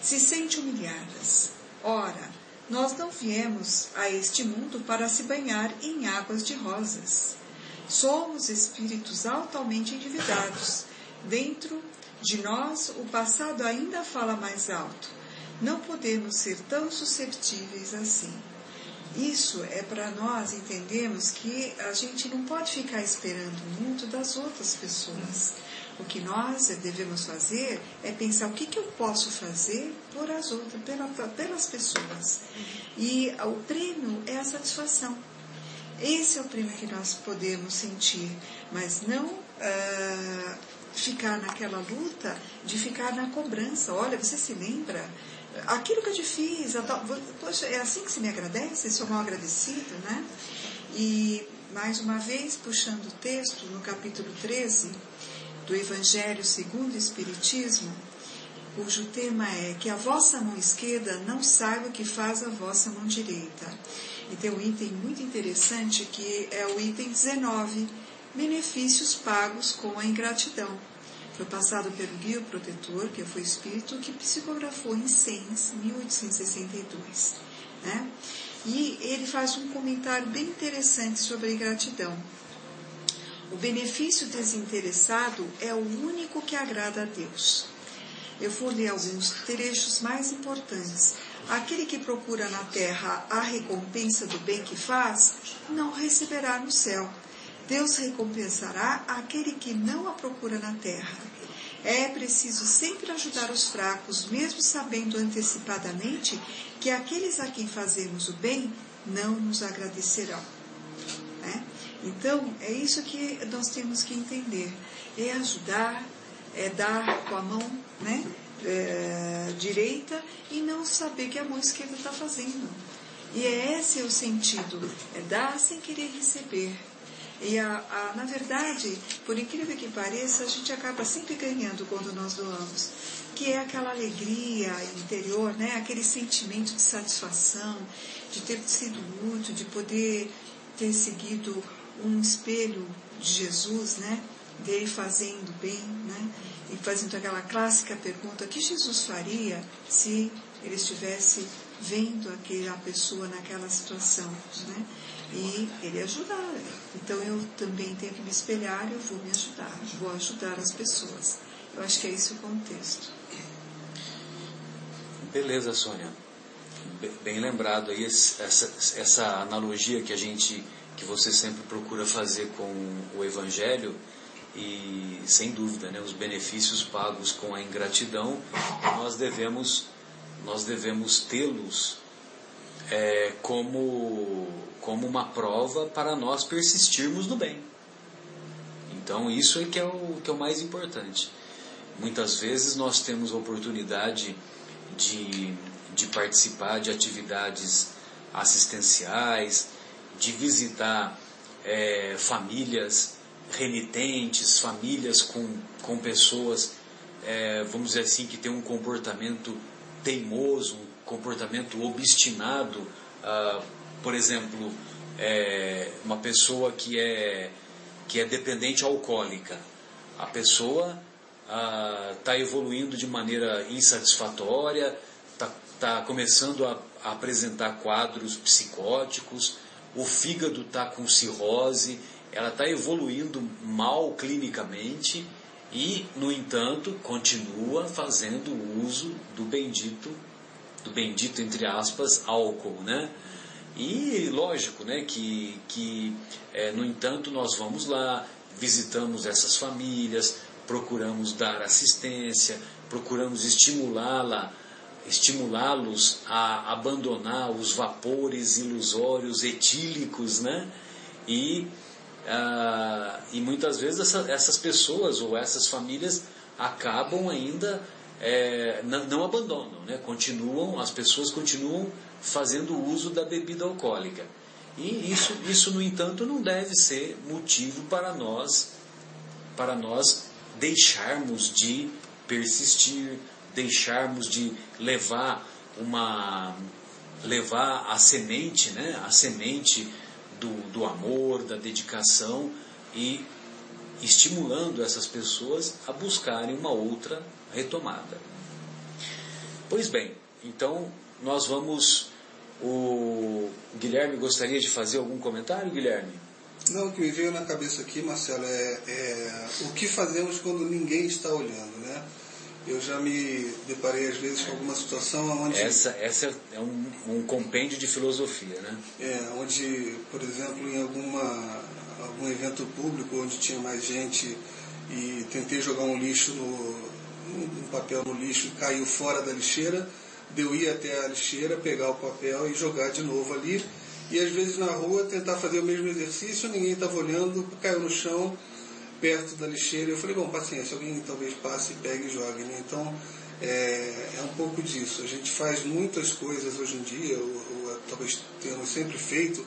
Se sentem humilhadas. Ora, nós não viemos a este mundo para se banhar em águas de rosas. Somos espíritos altamente endividados. Dentro de nós, o passado ainda fala mais alto. Não podemos ser tão susceptíveis assim. Isso é para nós entendermos que a gente não pode ficar esperando muito das outras pessoas. O que nós devemos fazer é pensar o que, que eu posso fazer por as outras, pela, pelas pessoas. E o prêmio é a satisfação. Esse é o prêmio que nós podemos sentir, mas não uh, ficar naquela luta de ficar na cobrança. Olha, você se lembra? Aquilo que eu te fiz, poxa, é assim que se me agradece? Sou mal agradecido, né? E, mais uma vez, puxando o texto, no capítulo 13 do Evangelho segundo o Espiritismo, cujo tema é que a vossa mão esquerda não saiba o que faz a vossa mão direita. E tem um item muito interessante que é o item 19, benefícios pagos com a ingratidão. Foi passado pelo guia protetor, que foi espírito, que psicografou em Sens, 1862. Né? E ele faz um comentário bem interessante sobre a ingratidão. O benefício desinteressado é o único que agrada a Deus. Eu vou ler alguns trechos mais importantes. Aquele que procura na terra a recompensa do bem que faz, não receberá no céu. Deus recompensará aquele que não a procura na terra. É preciso sempre ajudar os fracos, mesmo sabendo antecipadamente que aqueles a quem fazemos o bem não nos agradecerão. Né? Então, é isso que nós temos que entender. É ajudar, é dar com a mão né, é, direita e não saber que a mão esquerda está fazendo. E é esse o sentido, é dar sem querer receber. E a, a, na verdade, por incrível que pareça, a gente acaba sempre ganhando quando nós doamos, que é aquela alegria interior, né? aquele sentimento de satisfação, de ter sido útil, de poder ter seguido um espelho de Jesus, né? dele fazendo bem, né? e fazendo aquela clássica pergunta: que Jesus faria se ele estivesse vendo aquela pessoa naquela situação? Né? e ele ajudar. Então eu também tenho que me espelhar, eu vou me ajudar, vou ajudar as pessoas. Eu acho que é esse o contexto. Beleza, Sônia. Bem lembrado aí essa, essa analogia que a gente, que você sempre procura fazer com o Evangelho e sem dúvida, né, os benefícios pagos com a ingratidão, nós devemos nós devemos tê-los é, como como uma prova para nós persistirmos no bem. Então isso é que é o, que é o mais importante. Muitas vezes nós temos a oportunidade de, de participar de atividades assistenciais, de visitar é, famílias renitentes, famílias com, com pessoas, é, vamos dizer assim, que têm um comportamento teimoso, um comportamento obstinado, ah, por exemplo, é, uma pessoa que é, que é dependente alcoólica. A pessoa está ah, evoluindo de maneira insatisfatória, está tá começando a, a, apresentar quadros psicóticos, o fígado está com cirrose, ela está evoluindo mal clinicamente e, no entanto, continua fazendo uso do bendito, do bendito entre aspas, álcool, né? E lógico, né, que, que é, no entanto nós vamos lá, visitamos essas famílias, procuramos dar assistência, procuramos estimulá-la, estimulá-los a abandonar os vapores ilusórios etílicos, né? E, ah, e muitas vezes essa, essas pessoas ou essas famílias acabam ainda é, não, não, abandonam, né? continuam, as pessoas continuam fazendo uso da bebida alcoólica. E isso, isso, no entanto, não deve ser motivo para nós, para nós deixarmos de persistir, deixarmos de levar uma levar a semente, né? A semente do, do amor, da dedicação e estimulando essas pessoas a buscarem uma outra retomada. Pois bem, então nós vamos. O Guilherme gostaria de fazer algum comentário, Guilherme? Não, o que me veio na cabeça aqui, Marcelo, é, é o que fazemos quando ninguém está olhando, né? Eu já me deparei às vezes com alguma situação onde... Essa, essa é um, um compêndio de filosofia, né? É, onde, por exemplo, em alguma, algum evento público onde tinha mais gente e tentei jogar um lixo no, um papel no lixo e caiu fora da lixeira, deu ir até a lixeira, pegar o papel e jogar de novo ali. E às vezes na rua tentar fazer o mesmo exercício, ninguém estava olhando, caiu no chão, perto da lixeira. Eu falei, bom, paciência, alguém talvez passe, pegue e jogue. Né? Então, é, é, um pouco disso. A gente faz muitas coisas hoje em dia, ou, ou talvez tenhamos sempre feito,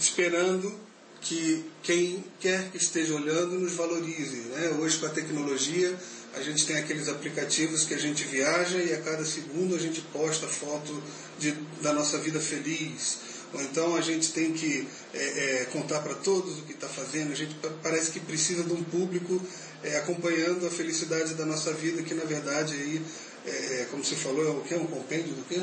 esperando que quem quer que esteja olhando nos valorize. Né? Hoje, com a tecnologia, a gente tem aqueles aplicativos que a gente viaja e a cada segundo a gente posta foto de, da nossa vida feliz ou então a gente tem que é, é, contar para todos o que está fazendo, a gente parece que precisa de um público é, acompanhando a felicidade da nossa vida, que na verdade aí, é, é, como você falou, é o que? Um compêndio do quê?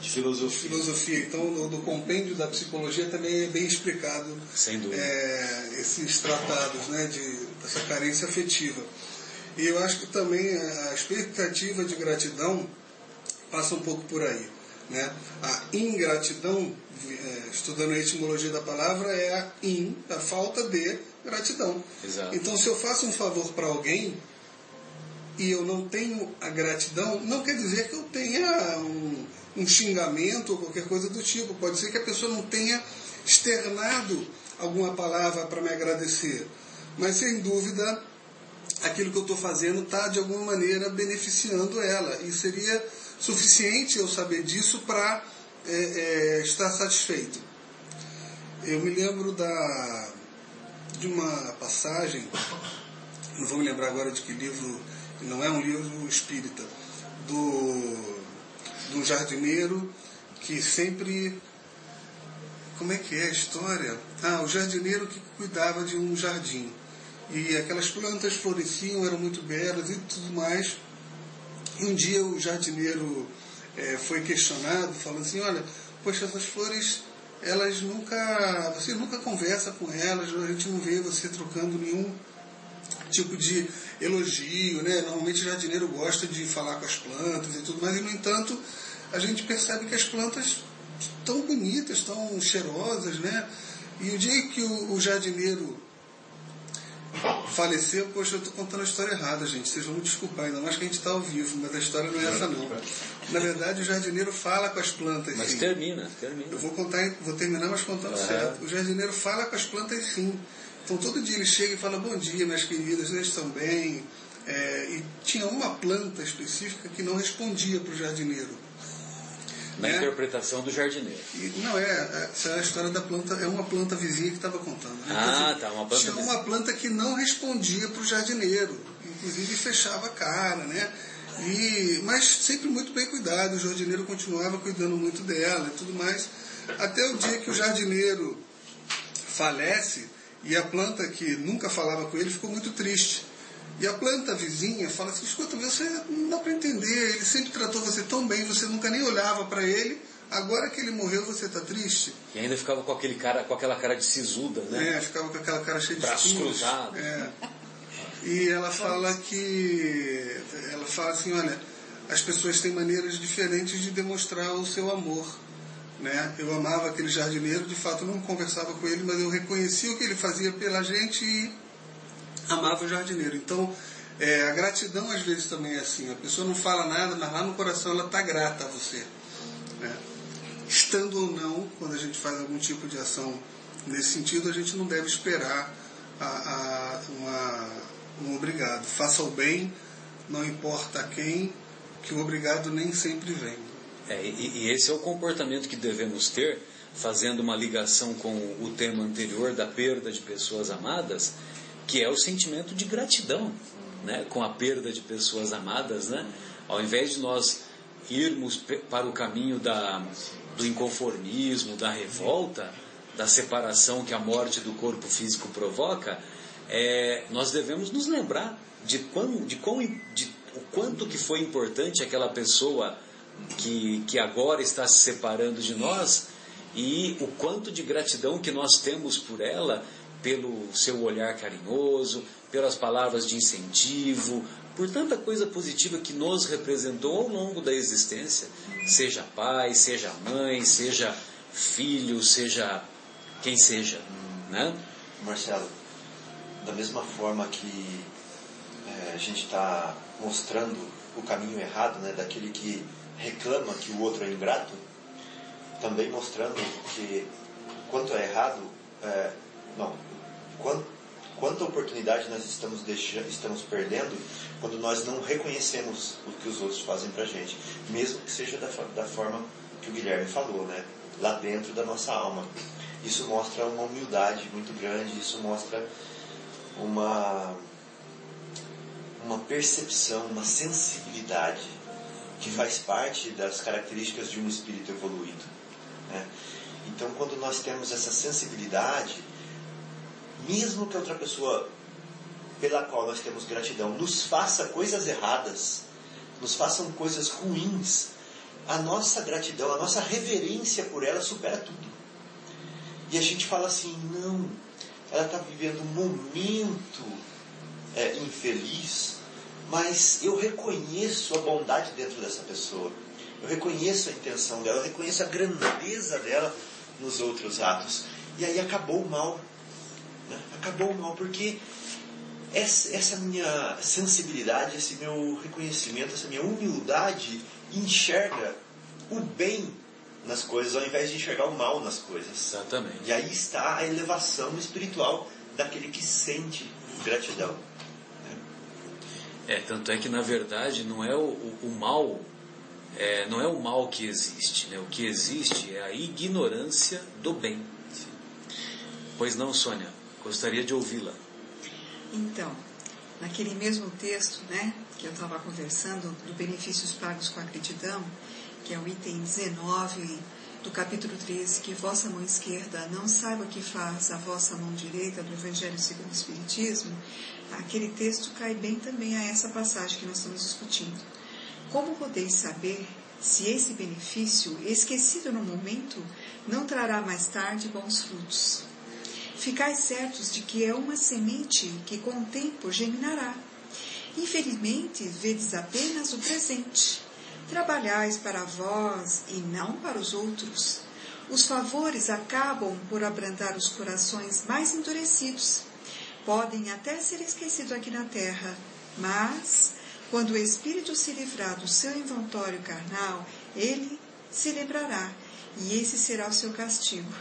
De filosofia. filosofia. Então, no, no, compêndio da psicologia também é bem explicado Sem dúvida. É, esses tratados né, de, dessa carência afetiva. E eu acho que também a expectativa de gratidão passa um pouco por aí. Né? A ingratidão, é, estudando a etimologia da palavra, é a in, a falta de gratidão. Exato. Então, se eu faço um favor para alguém e eu não tenho a gratidão, não quer dizer que eu tenha um, um xingamento ou qualquer coisa do tipo. Pode ser que a pessoa não tenha externado alguma palavra para me agradecer. Mas, sem dúvida, aquilo que eu estou fazendo está, de alguma maneira, beneficiando ela. E seria suficiente eu saber disso para é, é, estar satisfeito. Eu me lembro da, de uma passagem, não vou me lembrar agora de que livro, não é um livro espírita, do, do jardineiro que sempre. Como é que é a história? Ah, o jardineiro que cuidava de um jardim. E aquelas plantas floresciam, eram muito belas e tudo mais. Um dia o jardineiro é, foi questionado, falando assim, olha, poxa, essas flores, elas nunca. Você nunca conversa com elas, a gente não vê você trocando nenhum tipo de elogio, né? Normalmente o jardineiro gosta de falar com as plantas e tudo mais, e no entanto a gente percebe que as plantas estão bonitas, estão cheirosas, né? E o dia que o, o jardineiro faleceu, poxa, eu estou contando a história errada, gente. Vocês vão me desculpar, ainda mais que a gente está ao vivo, mas a história não é essa não. Na verdade, o jardineiro fala com as plantas. Mas sim. termina, termina. Eu vou contar, vou terminar, mas contando é. certo. O jardineiro fala com as plantas sim. Então todo dia ele chega e fala, bom dia, minhas queridas, vocês estão bem? É, e tinha uma planta específica que não respondia para o jardineiro. Na né? interpretação do jardineiro. E, não, é, essa é a história da planta, é uma planta vizinha que estava contando. Né? Ah, tá, uma planta Tinha uma planta que não respondia para o jardineiro, inclusive fechava a cara, né? E, mas sempre muito bem cuidado, o jardineiro continuava cuidando muito dela e tudo mais, até o dia que o jardineiro falece e a planta que nunca falava com ele ficou muito triste. E a planta vizinha fala assim: escuta, você não dá para entender, ele sempre tratou você tão bem, você nunca nem olhava para ele, agora que ele morreu você está triste. E ainda ficava com, aquele cara, com aquela cara de sisuda, né? É, ficava com aquela cara cheia de Braços cruzados. É. E ela fala que. Ela fala assim: olha, as pessoas têm maneiras diferentes de demonstrar o seu amor. Né? Eu amava aquele jardineiro, de fato não conversava com ele, mas eu reconhecia o que ele fazia pela gente e amava o jardineiro. Então, é, a gratidão às vezes também é assim. A pessoa não fala nada, mas lá no coração ela está grata a você. Né? Estando ou não, quando a gente faz algum tipo de ação nesse sentido, a gente não deve esperar a, a, uma, um obrigado. Faça o bem, não importa quem, que o obrigado nem sempre vem. É, e, e esse é o comportamento que devemos ter, fazendo uma ligação com o tema anterior da perda de pessoas amadas, que é o sentimento de gratidão né, com a perda de pessoas amadas, né? Ao invés de nós irmos para o caminho da, do inconformismo, da revolta, da separação que a morte do corpo físico provoca, é, nós devemos nos lembrar de, quão, de, quão, de o quanto que foi importante aquela pessoa que, que agora está se separando de nós e o quanto de gratidão que nós temos por ela pelo seu olhar carinhoso, pelas palavras de incentivo, por tanta coisa positiva que nos representou ao longo da existência, seja pai, seja mãe, seja filho, seja quem seja, né? Marcelo, da mesma forma que é, a gente está mostrando o caminho errado, né, daquele que reclama que o outro é ingrato, também mostrando que quanto é errado, é, não, quanto quanta oportunidade nós estamos deixando, estamos perdendo quando nós não reconhecemos o que os outros fazem para gente, mesmo que seja da, da forma que o Guilherme falou, né? Lá dentro da nossa alma. Isso mostra uma humildade muito grande, isso mostra uma uma percepção, uma sensibilidade que faz parte das características de um espírito evoluído. Né? Então, quando nós temos essa sensibilidade, mesmo que outra pessoa pela qual nós temos gratidão nos faça coisas erradas, nos façam coisas ruins, a nossa gratidão, a nossa reverência por ela supera tudo. E a gente fala assim, não, ela está vivendo um momento é, infeliz, mas eu reconheço a bondade dentro dessa pessoa. Eu reconheço a intenção dela, eu reconheço a grandeza dela nos outros atos. E aí acabou o mal né? Acabou o mal, porque essa, essa minha sensibilidade, esse meu reconhecimento, essa minha humildade enxerga o bem nas coisas ao invés de enxergar o mal nas coisas. Exatamente. E aí está a elevação espiritual daquele que sente gratidão. Né? É, tanto é que na verdade não é o, o, o mal, é, não é o mal que existe, né? o que existe é a ignorância do bem. Pois não, Sônia? Gostaria de ouvi-la. Então, naquele mesmo texto, né, que eu estava conversando, do benefícios pagos com a gratidão, que é o item 19 do capítulo 13, que vossa mão esquerda não saiba o que faz a vossa mão direita do Evangelho segundo o Espiritismo, aquele texto cai bem também a essa passagem que nós estamos discutindo. Como podeis saber se esse benefício, esquecido no momento, não trará mais tarde bons frutos? Ficais certos de que é uma semente que com o tempo germinará. Infelizmente, vedes apenas o presente. Trabalhais para vós e não para os outros. Os favores acabam por abrandar os corações mais endurecidos. Podem até ser esquecidos aqui na terra, mas, quando o espírito se livrar do seu inventório carnal, ele se lembrará, e esse será o seu castigo.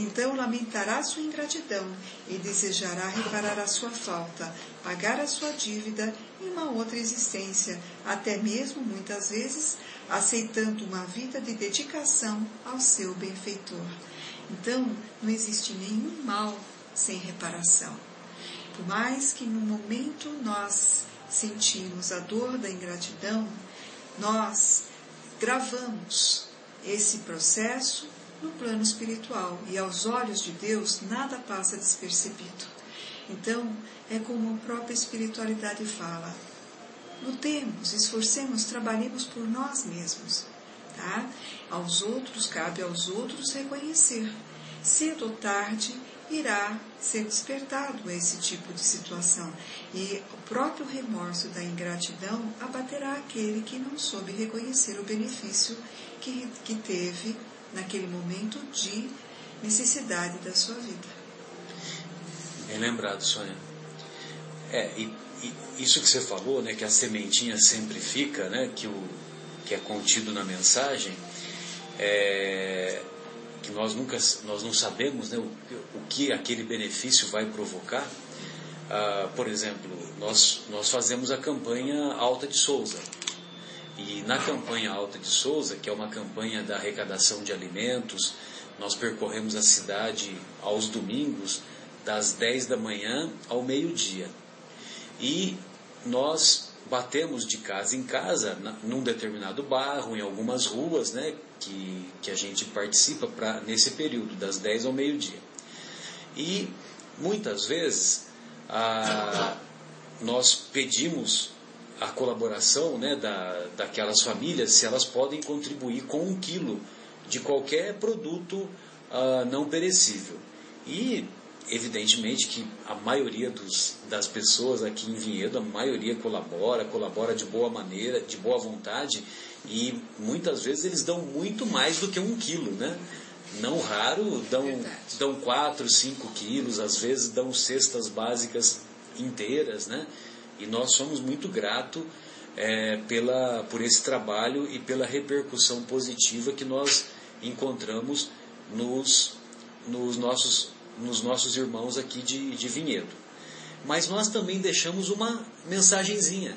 Então lamentará sua ingratidão e desejará reparar a sua falta, pagar a sua dívida em uma outra existência, até mesmo muitas vezes aceitando uma vida de dedicação ao seu benfeitor. Então, não existe nenhum mal sem reparação. Por mais que no momento nós sentimos a dor da ingratidão, nós gravamos esse processo no plano espiritual e aos olhos de Deus nada passa despercebido. Então, é como a própria espiritualidade fala: lutemos, esforcemos, trabalhemos por nós mesmos. Tá? Aos outros, cabe aos outros reconhecer. Cedo ou tarde irá ser despertado esse tipo de situação. E o próprio remorso da ingratidão abaterá aquele que não soube reconhecer o benefício que, que teve naquele momento de necessidade da sua vida. Bem lembrado, Sônia. É, e, e, isso que você falou, né, que a sementinha sempre fica, né, que, o, que é contido na mensagem, é, que nós nunca nós não sabemos né, o, o que aquele benefício vai provocar. Ah, por exemplo, nós, nós fazemos a campanha Alta de Souza. E na campanha Alta de Souza, que é uma campanha da arrecadação de alimentos, nós percorremos a cidade aos domingos, das 10 da manhã ao meio-dia. E nós batemos de casa em casa, num determinado bairro, em algumas ruas, né, que, que a gente participa pra, nesse período, das 10 ao meio-dia. E muitas vezes a, nós pedimos a colaboração né, da, daquelas famílias se elas podem contribuir com um quilo de qualquer produto uh, não perecível. E evidentemente que a maioria dos, das pessoas aqui em Vinhedo, a maioria colabora, colabora de boa maneira, de boa vontade, e muitas vezes eles dão muito mais do que um quilo, né? Não raro dão, dão 4, 5 quilos, às vezes dão cestas básicas inteiras, né? E nós somos muito gratos é, pela, por esse trabalho e pela repercussão positiva que nós encontramos nos, nos, nossos, nos nossos irmãos aqui de, de Vinhedo. Mas nós também deixamos uma mensagenzinha.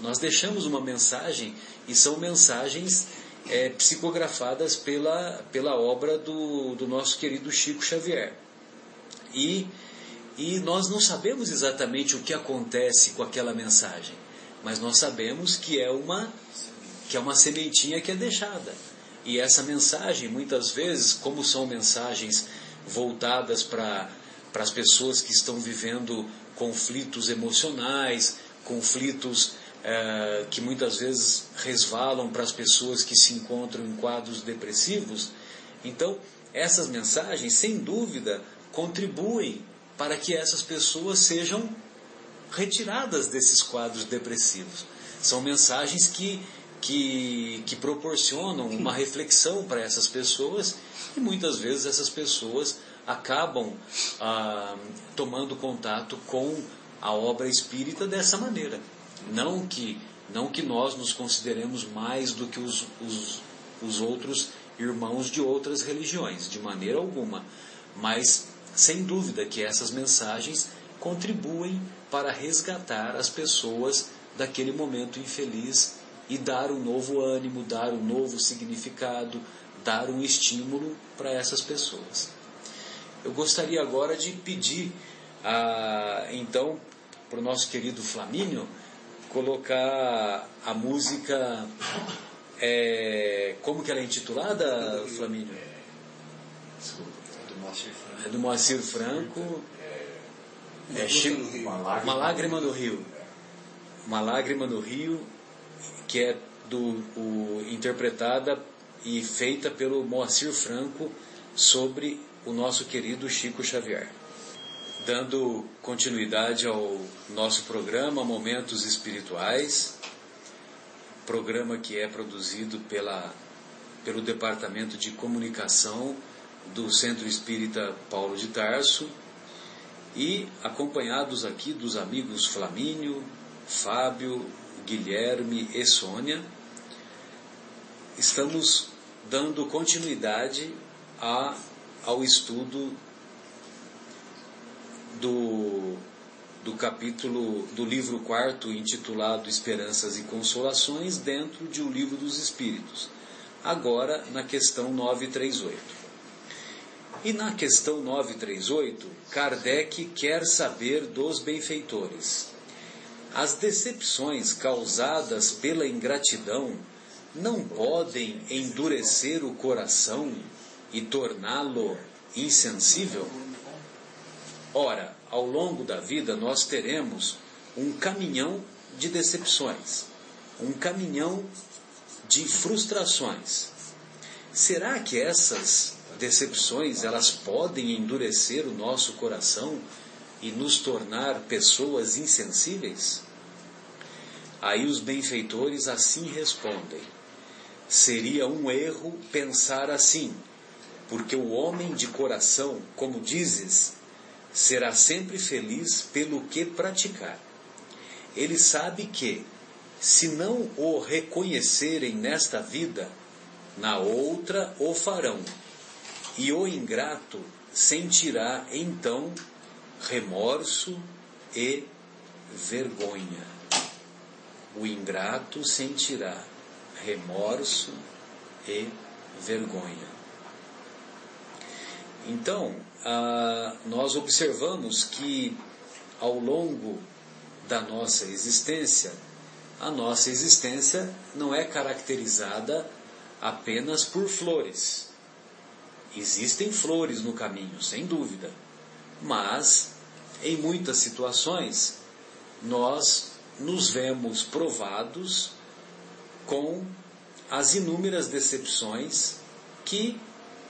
Nós deixamos uma mensagem e são mensagens é, psicografadas pela, pela obra do, do nosso querido Chico Xavier. E, e nós não sabemos exatamente o que acontece com aquela mensagem, mas nós sabemos que é uma, que é uma sementinha que é deixada. E essa mensagem, muitas vezes, como são mensagens voltadas para as pessoas que estão vivendo conflitos emocionais, conflitos é, que muitas vezes resvalam para as pessoas que se encontram em quadros depressivos. Então, essas mensagens, sem dúvida, contribuem para que essas pessoas sejam retiradas desses quadros depressivos. São mensagens que, que, que proporcionam uma reflexão para essas pessoas e muitas vezes essas pessoas acabam ah, tomando contato com a obra espírita dessa maneira. Não que, não que nós nos consideremos mais do que os, os, os outros irmãos de outras religiões, de maneira alguma. Mas, sem dúvida, que essas mensagens contribuem para resgatar as pessoas daquele momento infeliz e dar um novo ânimo, dar um novo significado, dar um estímulo para essas pessoas. Eu gostaria agora de pedir, a, então, para o nosso querido Flamínio colocar a música. É, como que ela é intitulada, Flamínio? É do Moacir Franco. É, Chico, Uma Lágrima no Rio. Uma Lágrima no Rio, que é do, o, interpretada e feita pelo Moacir Franco sobre o nosso querido Chico Xavier dando continuidade ao nosso programa Momentos Espirituais, programa que é produzido pela, pelo Departamento de Comunicação do Centro Espírita Paulo de Tarso e acompanhados aqui dos amigos Flamínio, Fábio, Guilherme e Sônia, estamos dando continuidade a, ao estudo do, do capítulo do livro quarto intitulado Esperanças e Consolações dentro de O Livro dos Espíritos. Agora na questão 938. E na questão 938, Kardec quer saber dos benfeitores. As decepções causadas pela ingratidão não podem endurecer o coração e torná-lo insensível? Ora, ao longo da vida nós teremos um caminhão de decepções, um caminhão de frustrações. Será que essas decepções elas podem endurecer o nosso coração e nos tornar pessoas insensíveis? Aí os benfeitores assim respondem: Seria um erro pensar assim, porque o homem de coração, como dizes, será sempre feliz pelo que praticar. ele sabe que, se não o reconhecerem nesta vida, na outra o farão. E o ingrato sentirá então remorso e vergonha. O ingrato sentirá remorso e vergonha. Então, ah, nós observamos que ao longo da nossa existência, a nossa existência não é caracterizada apenas por flores. Existem flores no caminho, sem dúvida, mas em muitas situações nós nos vemos provados com as inúmeras decepções que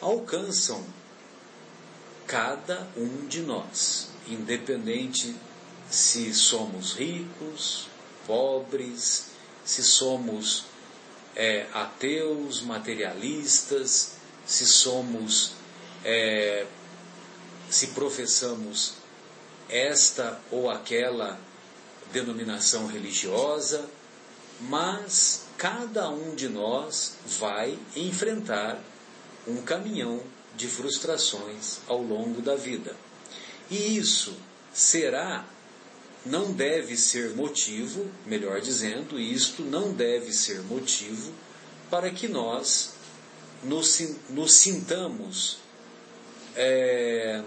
alcançam cada um de nós, independente se somos ricos, pobres, se somos é, ateus, materialistas, se somos, é, se professamos esta ou aquela denominação religiosa, mas cada um de nós vai enfrentar um caminhão de frustrações ao longo da vida. E isso será, não deve ser motivo, melhor dizendo, isto não deve ser motivo para que nós nos, nos sintamos é,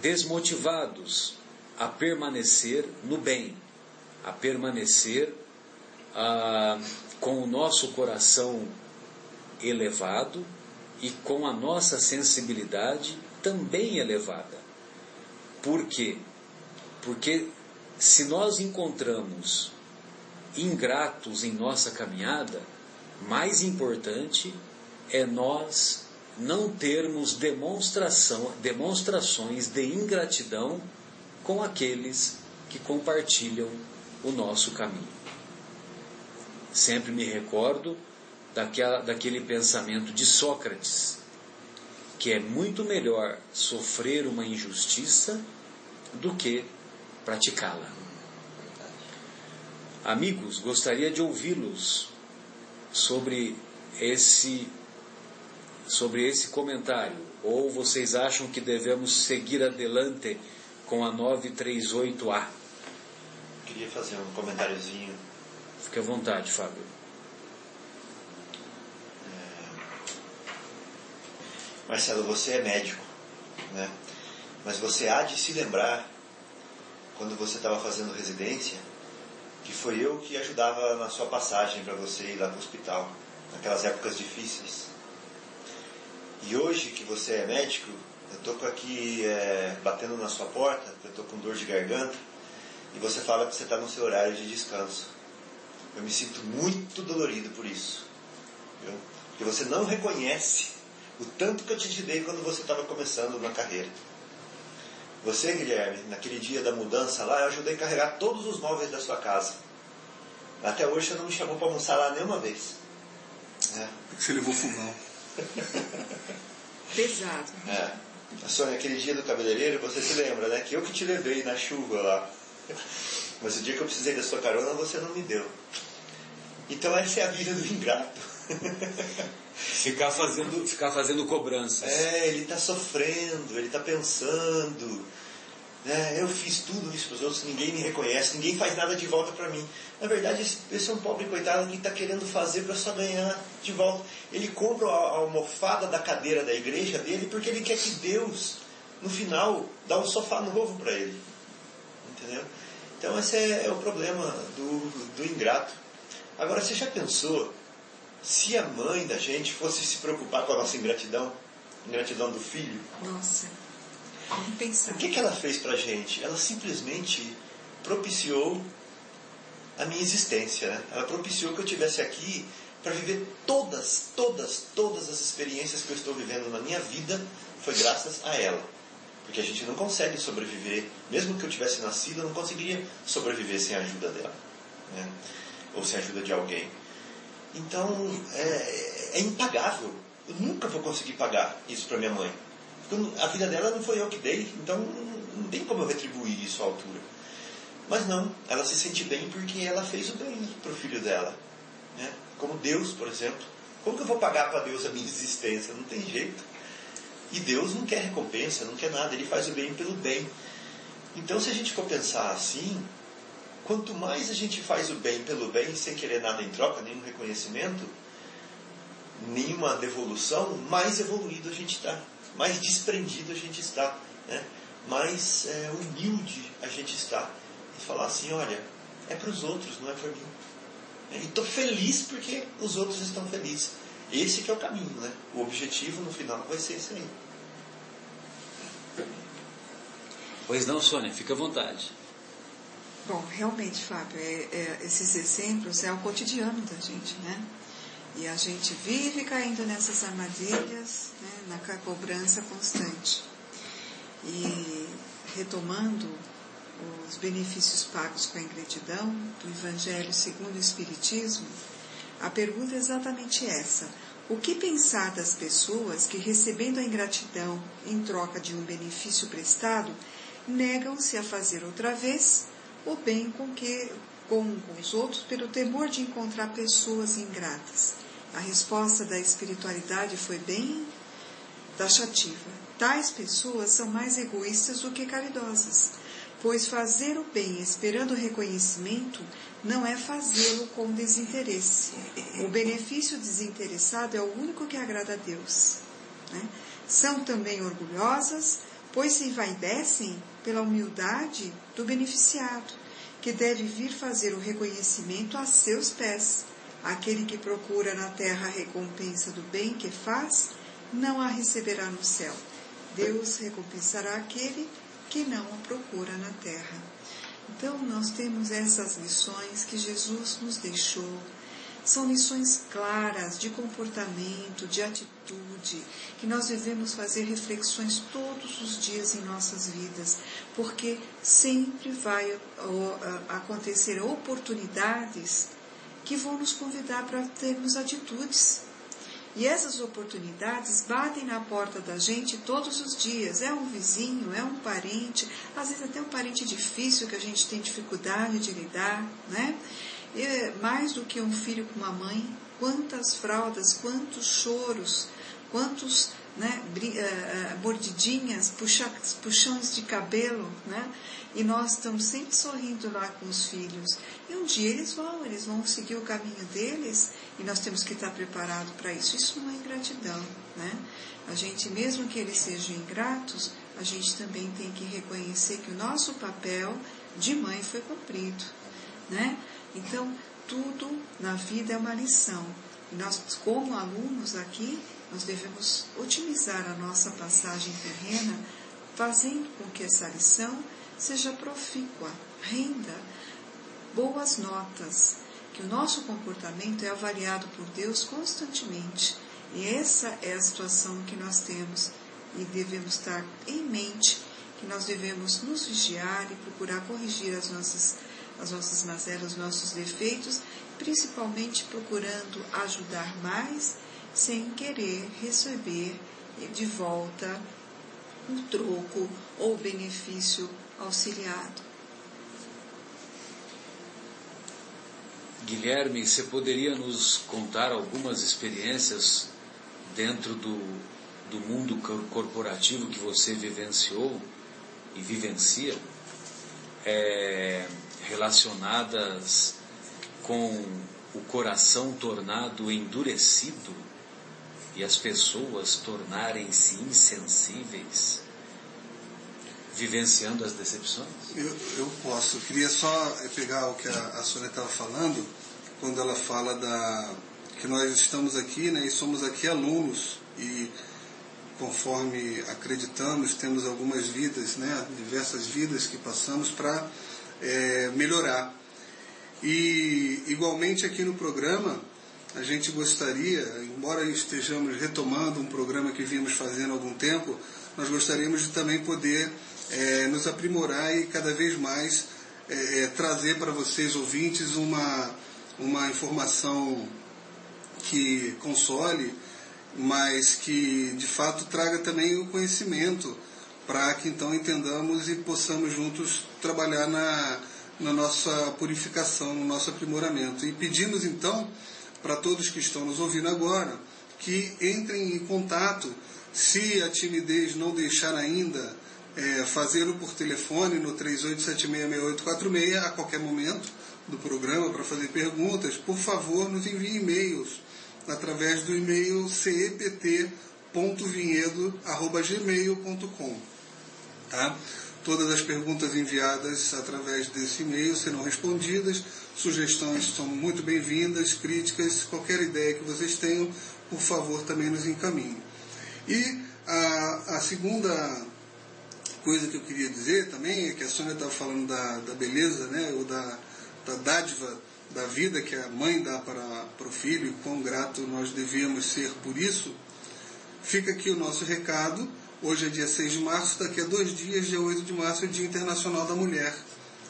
desmotivados a permanecer no bem, a permanecer ah, com o nosso coração elevado e com a nossa sensibilidade também elevada. Por quê? Porque se nós encontramos ingratos em nossa caminhada, mais importante é nós não termos demonstração, demonstrações de ingratidão com aqueles que compartilham o nosso caminho. Sempre me recordo daquela, daquele pensamento de Sócrates, que é muito melhor sofrer uma injustiça do que praticá-la. Amigos, gostaria de ouvi-los sobre esse sobre esse comentário ou vocês acham que devemos seguir adelante com a 938A? Queria fazer um comentáriozinho. Fique à vontade, Fábio. Marcelo, você é médico, né? Mas você há de se lembrar, quando você estava fazendo residência, que foi eu que ajudava na sua passagem para você ir lá para o hospital, naquelas épocas difíceis. E hoje que você é médico, eu estou aqui é, batendo na sua porta, eu estou com dor de garganta, e você fala que você está no seu horário de descanso. Eu me sinto muito dolorido por isso. Viu? Porque você não reconhece o tanto que eu te ajudei quando você estava começando na carreira. Você, Guilherme, naquele dia da mudança lá, eu ajudei a carregar todos os móveis da sua casa. Até hoje você não me chamou para almoçar lá nenhuma vez. É. Você levou fogão. Pesado. É. A Sônia, aquele dia do cabeleireiro, você se lembra, né? Que eu que te levei na chuva lá. Mas o dia que eu precisei da sua carona, você não me deu. Então essa é a vida do ingrato. Ficar fazendo, ficar fazendo cobranças. É, ele está sofrendo, ele está pensando. Né? Eu fiz tudo isso para os outros, ninguém me reconhece, ninguém faz nada de volta para mim. Na verdade, esse, esse, é um pobre coitado que está querendo fazer para só ganhar de volta. Ele compra a, a almofada da cadeira da igreja dele porque ele quer que Deus, no final, dá um sofá novo para ele. Entendeu? Então esse é, é o problema do, do ingrato. Agora, você já pensou se a mãe da gente fosse se preocupar com a nossa ingratidão, ingratidão do filho? Nossa, O que, que ela fez pra gente? Ela simplesmente propiciou a minha existência. Né? Ela propiciou que eu estivesse aqui para viver todas, todas, todas as experiências que eu estou vivendo na minha vida foi graças a ela. Porque a gente não consegue sobreviver, mesmo que eu tivesse nascido, eu não conseguiria sobreviver sem a ajuda dela. Né? Ou sem a ajuda de alguém. Então, é, é impagável. Eu nunca vou conseguir pagar isso para minha mãe. Porque a vida dela não foi eu que dei, então não tem como eu retribuir isso à altura. Mas não, ela se sente bem porque ela fez o bem para o filho dela. Né? Como Deus, por exemplo. Como que eu vou pagar para Deus a minha existência? Não tem jeito. E Deus não quer recompensa, não quer nada, Ele faz o bem pelo bem. Então, se a gente for pensar assim, quanto mais a gente faz o bem pelo bem, sem querer nada em troca, nenhum reconhecimento, nenhuma devolução, mais evoluído a gente está, mais desprendido a gente está, né? mais é, humilde a gente está. E falar assim: olha, é para os outros, não é para mim. E estou feliz porque os outros estão felizes. Esse que é o caminho, né? O objetivo no final vai ser esse aí. Pois não, Sônia, fica à vontade. Bom, realmente, Fábio, é, é, esses exemplos é o cotidiano da gente, né? E a gente vive caindo nessas armadilhas, né, na cobrança constante. E retomando os benefícios pagos com a ingratidão do Evangelho segundo o Espiritismo, a pergunta é exatamente essa. O que pensar das pessoas que, recebendo a ingratidão em troca de um benefício prestado, negam-se a fazer outra vez o bem com que com os outros pelo temor de encontrar pessoas ingratas? A resposta da espiritualidade foi bem taxativa. Tais pessoas são mais egoístas do que caridosas, pois fazer o bem esperando reconhecimento não é fazê-lo com desinteresse. O benefício desinteressado é o único que agrada a Deus. Né? São também orgulhosas, pois se envaidecem pela humildade do beneficiado, que deve vir fazer o reconhecimento a seus pés Aquele que procura na terra a recompensa do bem que faz, não a receberá no céu. Deus recompensará aquele que não a procura na terra. Então, nós temos essas lições que Jesus nos deixou. São lições claras de comportamento, de atitude, que nós devemos fazer reflexões todos os dias em nossas vidas, porque sempre vai acontecer oportunidades que vão nos convidar para termos atitudes. E essas oportunidades batem na porta da gente todos os dias. É um vizinho, é um parente, às vezes até um parente difícil que a gente tem dificuldade de lidar, né? E mais do que um filho com uma mãe, quantas fraldas, quantos choros, quantos né, uh, mordidinhas, puxa, puxões de cabelo, né? E nós estamos sempre sorrindo lá com os filhos. E um dia eles vão, eles vão seguir o caminho deles e nós temos que estar preparados para isso. Isso não é ingratidão, né? A gente, mesmo que eles sejam ingratos, a gente também tem que reconhecer que o nosso papel de mãe foi cumprido, né? Então, tudo na vida é uma lição. E nós, como alunos aqui, nós devemos otimizar a nossa passagem terrena, fazendo com que essa lição seja profícua, renda boas notas, que o nosso comportamento é avaliado por Deus constantemente. E essa é a situação que nós temos e devemos estar em mente que nós devemos nos vigiar e procurar corrigir as nossas, as nossas mazelas, os nossos defeitos, principalmente procurando ajudar mais sem querer receber de volta um troco ou benefício auxiliado. Guilherme, você poderia nos contar algumas experiências dentro do, do mundo corporativo que você vivenciou e vivencia, é, relacionadas com o coração tornado endurecido e as pessoas tornarem-se insensíveis? Vivenciando as decepções? Eu, eu posso. Eu queria só eh, pegar o que a, a Sônia estava falando, quando ela fala da que nós estamos aqui né, e somos aqui alunos e conforme acreditamos temos algumas vidas, né, diversas vidas que passamos para é, melhorar. E igualmente aqui no programa a gente gostaria, embora estejamos retomando um programa que vimos fazendo há algum tempo, nós gostaríamos de também poder é, nos aprimorar e cada vez mais é, é, trazer para vocês, ouvintes, uma, uma informação que console, mas que de fato traga também o conhecimento para que então entendamos e possamos juntos trabalhar na, na nossa purificação, no nosso aprimoramento. E pedimos então para todos que estão nos ouvindo agora que entrem em contato, se a timidez não deixar ainda, é, fazê-lo por telefone no 38766846 a qualquer momento do programa para fazer perguntas, por favor, nos envie e-mails através do e-mail cept.vinhedo.gmail.com. Tá? Todas as perguntas enviadas através desse e-mail serão respondidas. Sugestões são muito bem-vindas, críticas, qualquer ideia que vocês tenham, por favor, também nos encaminhem. E a, a segunda coisa que eu queria dizer também é que a Sônia estava falando da, da beleza, né, ou da, da dádiva da vida que a mãe dá para, para o filho, e quão grato nós devíamos ser por isso, fica aqui o nosso recado. Hoje é dia 6 de março, daqui a dois dias, dia 8 de março, é Dia Internacional da Mulher.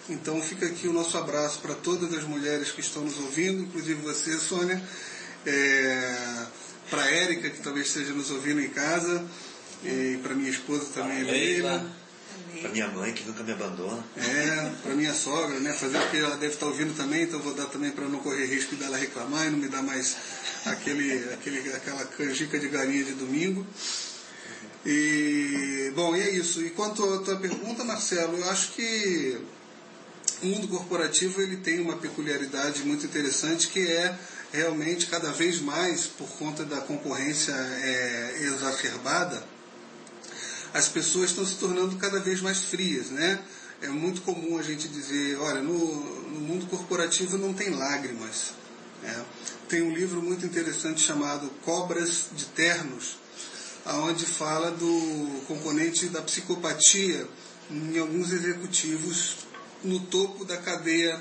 Então fica aqui o nosso abraço para todas as mulheres que estão nos ouvindo, inclusive você, Sônia, é, para a Érica, que talvez esteja nos ouvindo em casa, e para minha esposa também, Leila para minha mãe, que nunca me abandona. É, para minha sogra, né? Fazer o que ela deve estar ouvindo também, então vou dar também para não correr risco dela reclamar e não me dar mais aquele, aquele, aquela canjica de galinha de domingo. E, bom, e é isso. E quanto à tua pergunta, Marcelo, eu acho que o mundo corporativo ele tem uma peculiaridade muito interessante que é realmente cada vez mais, por conta da concorrência é, exacerbada, as pessoas estão se tornando cada vez mais frias, né? É muito comum a gente dizer, olha, no, no mundo corporativo não tem lágrimas. Né? Tem um livro muito interessante chamado Cobras de Ternos, aonde fala do componente da psicopatia em alguns executivos no topo da cadeia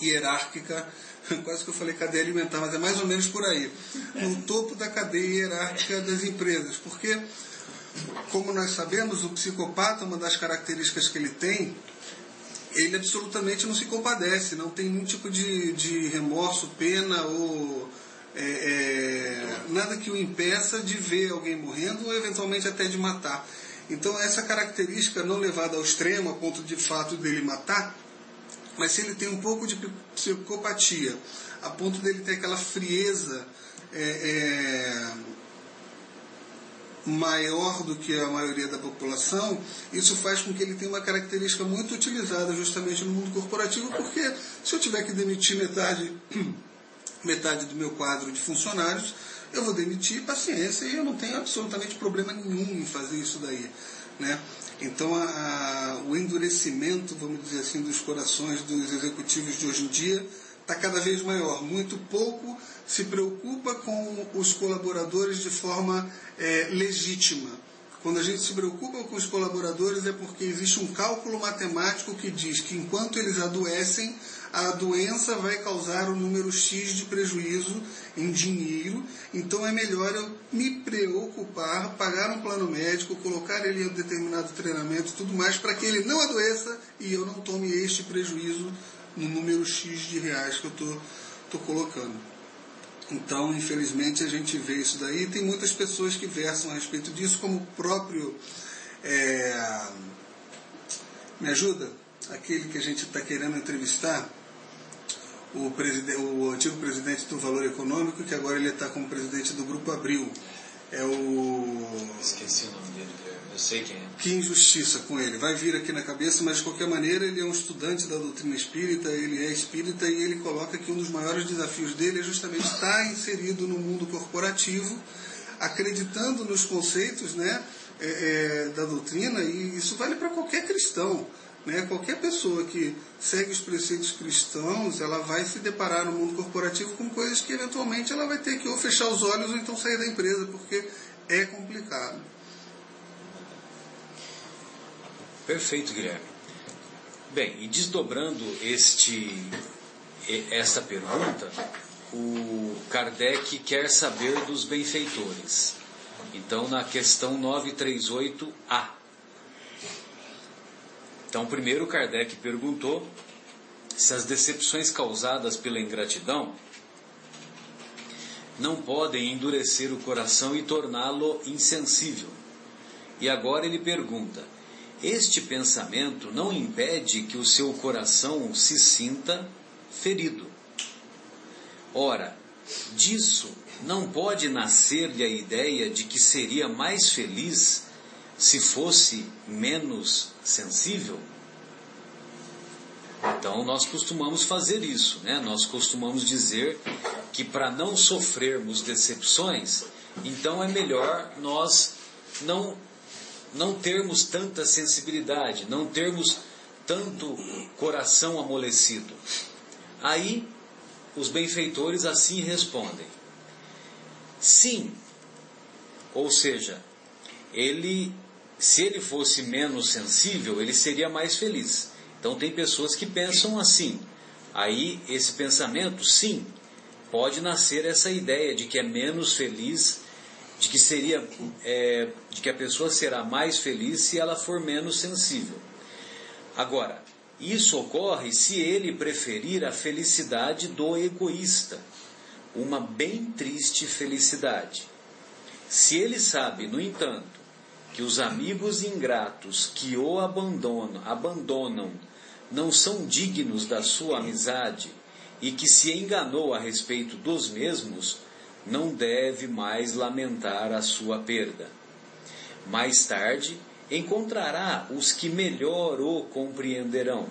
hierárquica, quase que eu falei cadeia alimentar, mas é mais ou menos por aí, no topo da cadeia hierárquica das empresas, porque como nós sabemos, o psicopata, uma das características que ele tem, ele absolutamente não se compadece, não tem nenhum tipo de, de remorso, pena ou é, é, nada que o impeça de ver alguém morrendo ou eventualmente até de matar. Então essa característica não levada ao extremo, a ponto de fato dele matar, mas se ele tem um pouco de psicopatia, a ponto dele ter aquela frieza é, é maior do que a maioria da população, isso faz com que ele tenha uma característica muito utilizada justamente no mundo corporativo, porque se eu tiver que demitir metade, metade do meu quadro de funcionários, eu vou demitir paciência e eu não tenho absolutamente problema nenhum em fazer isso daí. Né? Então a, a, o endurecimento, vamos dizer assim, dos corações dos executivos de hoje em dia está cada vez maior. Muito pouco se preocupa com os colaboradores de forma é, legítima. Quando a gente se preocupa com os colaboradores é porque existe um cálculo matemático que diz que enquanto eles adoecem, a doença vai causar um número X de prejuízo em dinheiro, então é melhor eu me preocupar, pagar um plano médico, colocar ele em um determinado treinamento e tudo mais, para que ele não adoeça e eu não tome este prejuízo no número X de reais que eu estou colocando. Então, infelizmente, a gente vê isso daí. Tem muitas pessoas que versam a respeito disso, como o próprio. É, me ajuda? Aquele que a gente está querendo entrevistar, o, o, antigo presidente do Valor Econômico, que agora ele está como presidente do Grupo Abril. É o. Esqueci o nome dele. Eu sei quem é. Que injustiça com ele. Vai vir aqui na cabeça, mas de qualquer maneira ele é um estudante da doutrina espírita, ele é espírita e ele coloca que um dos maiores desafios dele é justamente estar inserido no mundo corporativo, acreditando nos conceitos né, é, é, da doutrina, e isso vale para qualquer cristão. Né? Qualquer pessoa que segue os preceitos cristãos, ela vai se deparar no mundo corporativo com coisas que eventualmente ela vai ter que ou fechar os olhos ou então sair da empresa, porque é complicado. Perfeito, Guilherme. Bem, e desdobrando este, esta pergunta, o Kardec quer saber dos benfeitores. Então, na questão 938A. Então, primeiro Kardec perguntou se as decepções causadas pela ingratidão não podem endurecer o coração e torná-lo insensível. E agora ele pergunta: este pensamento não impede que o seu coração se sinta ferido. Ora, disso não pode nascer-lhe a ideia de que seria mais feliz se fosse menos sensível? Então nós costumamos fazer isso, né? Nós costumamos dizer que para não sofrermos decepções, então é melhor nós não não termos tanta sensibilidade, não termos tanto coração amolecido. Aí os benfeitores assim respondem: Sim. Ou seja, ele se ele fosse menos sensível, ele seria mais feliz. Então tem pessoas que pensam assim. Aí esse pensamento, sim, pode nascer essa ideia de que é menos feliz de que seria é, de que a pessoa será mais feliz se ela for menos sensível. Agora, isso ocorre se ele preferir a felicidade do egoísta, uma bem triste felicidade. Se ele sabe, no entanto, que os amigos ingratos que o abandonam, abandonam não são dignos da sua amizade e que se enganou a respeito dos mesmos, não deve mais lamentar a sua perda. Mais tarde, encontrará os que melhor o compreenderão.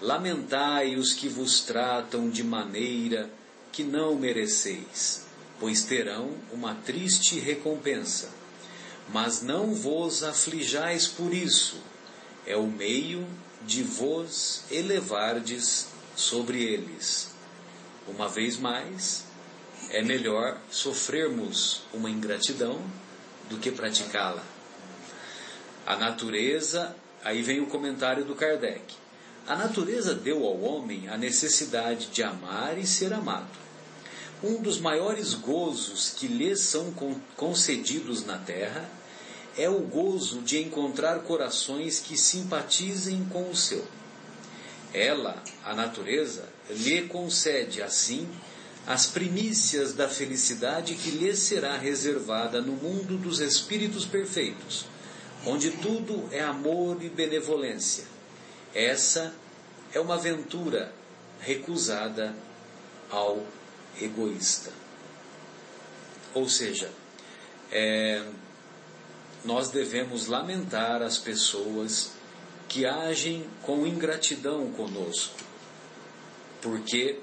Lamentai os que vos tratam de maneira que não mereceis, pois terão uma triste recompensa. Mas não vos aflijais por isso, é o meio de vos elevardes sobre eles. Uma vez mais, é melhor sofrermos uma ingratidão do que praticá-la. A natureza, aí vem o comentário do Kardec. A natureza deu ao homem a necessidade de amar e ser amado. Um dos maiores gozos que lhes são concedidos na terra é o gozo de encontrar corações que simpatizem com o seu. Ela, a natureza, lhe concede assim as primícias da felicidade que lhes será reservada no mundo dos espíritos perfeitos, onde tudo é amor e benevolência. Essa é uma aventura recusada ao egoísta. Ou seja, é, nós devemos lamentar as pessoas que agem com ingratidão conosco, porque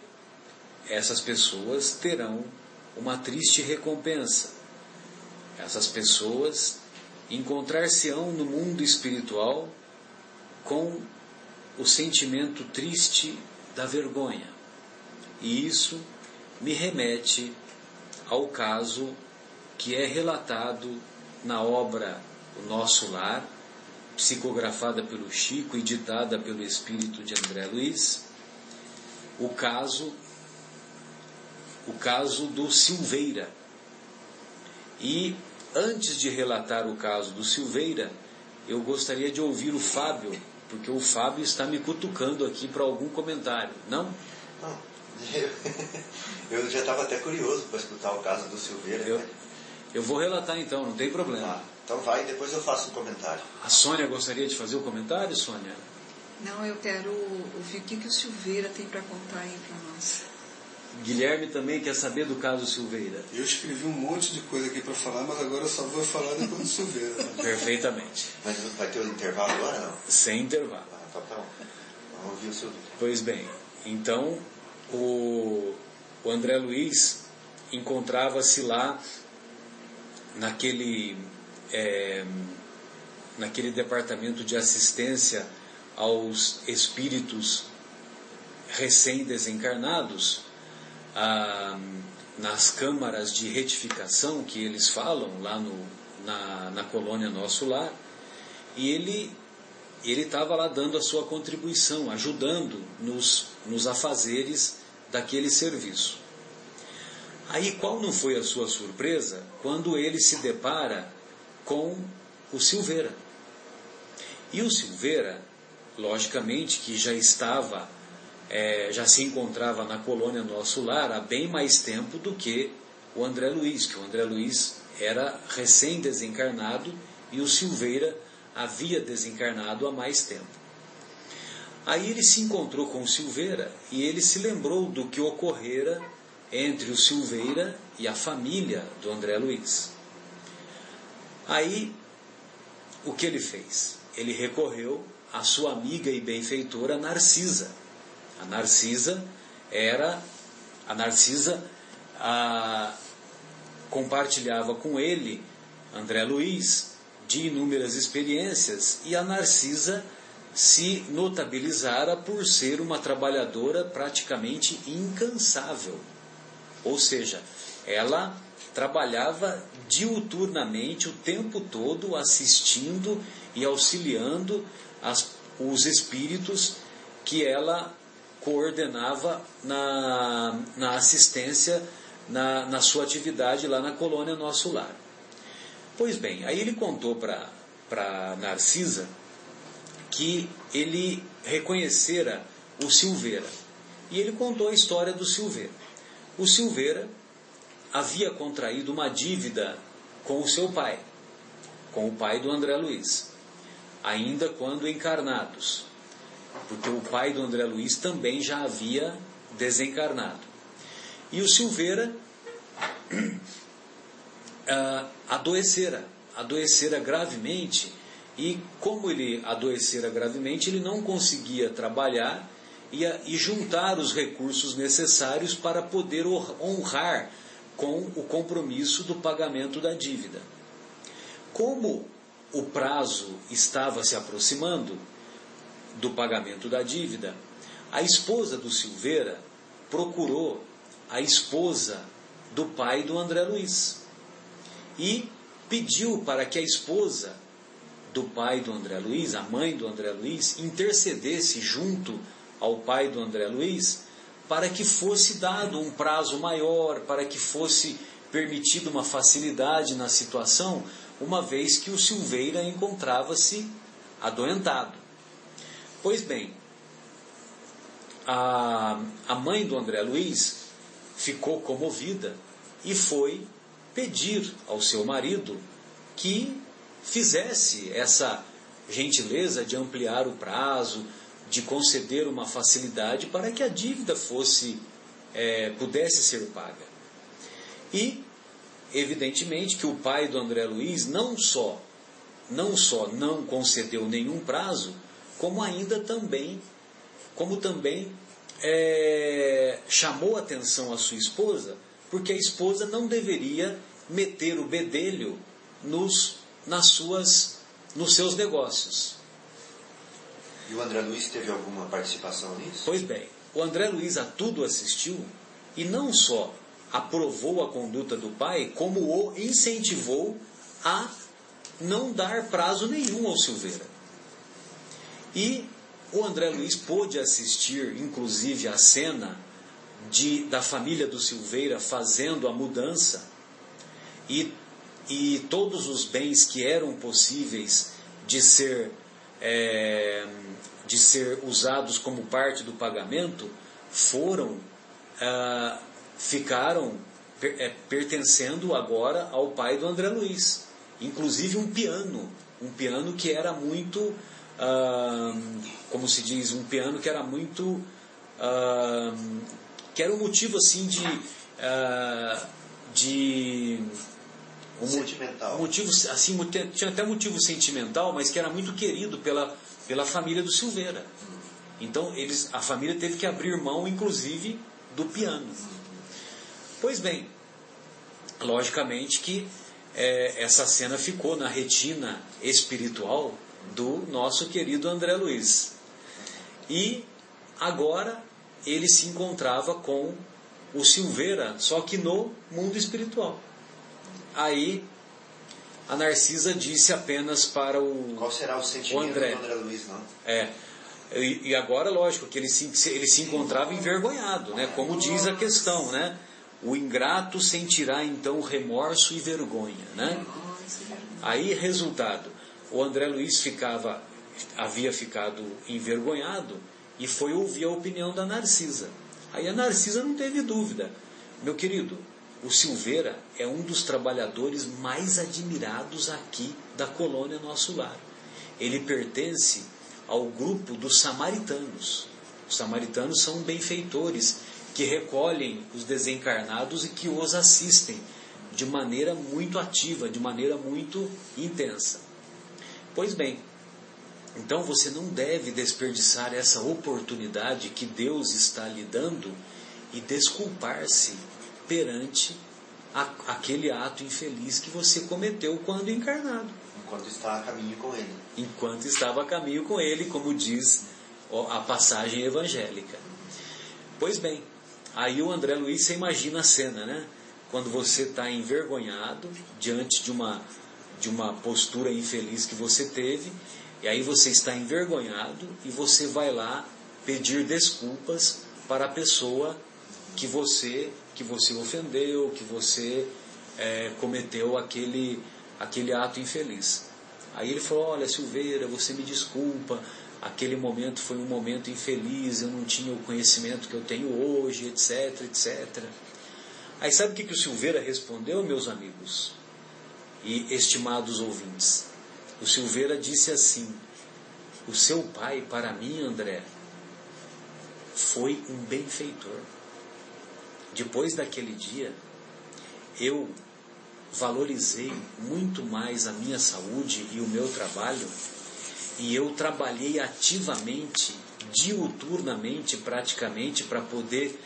essas pessoas terão uma triste recompensa. Essas pessoas encontrar-se-ão no mundo espiritual com o sentimento triste da vergonha. E isso me remete ao caso que é relatado na obra O Nosso Lar, psicografada pelo Chico e ditada pelo espírito de André Luiz, o caso o caso do Silveira. E antes de relatar o caso do Silveira, eu gostaria de ouvir o Fábio, porque o Fábio está me cutucando aqui para algum comentário. Não? Não. Eu já estava até curioso para escutar o caso do Silveira. Eu, eu vou relatar então, não tem problema. Ah, então vai, depois eu faço um comentário. A Sônia gostaria de fazer o comentário, Sônia? Não, eu quero ouvir o que, que o Silveira tem para contar aí para nós. Guilherme também quer saber do caso Silveira. Eu escrevi um monte de coisa aqui para falar, mas agora eu só vou falar depois do Silveira. Perfeitamente. Mas vai ter o um intervalo agora não? Sem intervalo. Ah, então tá bom. Vamos ouvir o Silveira. Pois bem, então o, o André Luiz encontrava-se lá naquele, é, naquele departamento de assistência aos espíritos recém-desencarnados ah, nas câmaras de retificação que eles falam lá no, na, na colônia Nosso Lar, e ele ele estava lá dando a sua contribuição, ajudando nos, nos afazeres daquele serviço. Aí qual não foi a sua surpresa quando ele se depara com o Silveira? E o Silveira, logicamente que já estava é, já se encontrava na colônia Nosso Lar há bem mais tempo do que o André Luiz, que o André Luiz era recém-desencarnado e o Silveira havia desencarnado há mais tempo. Aí ele se encontrou com o Silveira e ele se lembrou do que ocorrera entre o Silveira e a família do André Luiz. Aí, o que ele fez? Ele recorreu à sua amiga e benfeitora Narcisa. A Narcisa era a Narcisa a, compartilhava com ele, André Luiz, de inúmeras experiências e a Narcisa se notabilizara por ser uma trabalhadora praticamente incansável. Ou seja, ela trabalhava diuturnamente o tempo todo assistindo e auxiliando as, os espíritos que ela coordenava na, na assistência na, na sua atividade lá na colônia Nosso Lar. Pois bem, aí ele contou para Narcisa que ele reconhecera o Silveira. E ele contou a história do Silveira. O Silveira havia contraído uma dívida com o seu pai, com o pai do André Luiz, ainda quando encarnados, porque o pai do André Luiz também já havia desencarnado. E o Silveira uh, adoecera, adoecera gravemente, e como ele adoecera gravemente, ele não conseguia trabalhar e, e juntar os recursos necessários para poder honrar com o compromisso do pagamento da dívida. Como o prazo estava se aproximando do pagamento da dívida, a esposa do Silveira procurou a esposa do pai do André Luiz e pediu para que a esposa do pai do André Luiz, a mãe do André Luiz, intercedesse junto ao pai do André Luiz para que fosse dado um prazo maior, para que fosse permitida uma facilidade na situação, uma vez que o Silveira encontrava-se adoentado. Pois bem, a, a mãe do André Luiz ficou comovida e foi pedir ao seu marido que fizesse essa gentileza de ampliar o prazo, de conceder uma facilidade para que a dívida fosse é, pudesse ser paga. E evidentemente que o pai do André Luiz não só não só não concedeu nenhum prazo, como ainda também como também é, chamou atenção à sua esposa, porque a esposa não deveria meter o bedelho nos, nas suas, nos seus negócios. E o André Luiz teve alguma participação nisso? Pois bem, o André Luiz a tudo assistiu e não só aprovou a conduta do pai, como o incentivou a não dar prazo nenhum ao Silveira. E o André Luiz pôde assistir, inclusive, a cena de, da família do Silveira fazendo a mudança. E, e todos os bens que eram possíveis de ser é, de ser usados como parte do pagamento foram ah, ficaram per, é, pertencendo agora ao pai do André Luiz. Inclusive um piano um piano que era muito ah, como se diz um piano que era muito ah, que era um motivo assim de ah, de um sentimental. motivo assim tinha até motivo sentimental, mas que era muito querido pela, pela família do Silveira. Então eles, a família teve que abrir mão, inclusive, do piano. Pois bem, logicamente que é, essa cena ficou na retina espiritual do nosso querido André Luiz. E agora ele se encontrava com o Silveira, só que no mundo espiritual. Aí a Narcisa disse apenas para o. Qual será o sentimento o André. do André Luiz, não? É. E, e agora, lógico, que ele se, ele se encontrava envergonhado, né? Como diz a questão, né? O ingrato sentirá então remorso e vergonha, né? Aí, resultado, o André Luiz ficava, havia ficado envergonhado e foi ouvir a opinião da Narcisa. Aí a Narcisa não teve dúvida. Meu querido, o Silveira é um dos trabalhadores mais admirados aqui da colônia Nosso Lar. ele pertence ao grupo dos samaritanos. Os samaritanos são benfeitores que recolhem os desencarnados e que os assistem de maneira muito ativa, de maneira muito intensa. Pois bem, então você não deve desperdiçar essa oportunidade que Deus está lhe dando e desculpar-se perante a, aquele ato infeliz que você cometeu quando encarnado. Enquanto está a caminho com ele. Enquanto estava a caminho com ele, como diz a passagem evangélica. Pois bem, aí o André Luiz, você imagina a cena, né? Quando você está envergonhado diante de uma, de uma postura infeliz que você teve, e aí você está envergonhado e você vai lá pedir desculpas para a pessoa que você que você ofendeu, que você é, cometeu aquele, aquele ato infeliz. Aí ele falou: Olha, Silveira, você me desculpa, aquele momento foi um momento infeliz, eu não tinha o conhecimento que eu tenho hoje, etc, etc. Aí sabe o que, que o Silveira respondeu, meus amigos e estimados ouvintes? O Silveira disse assim: O seu pai, para mim, André, foi um benfeitor depois daquele dia, eu valorizei muito mais a minha saúde e o meu trabalho, e eu trabalhei ativamente, diuturnamente, praticamente, para poder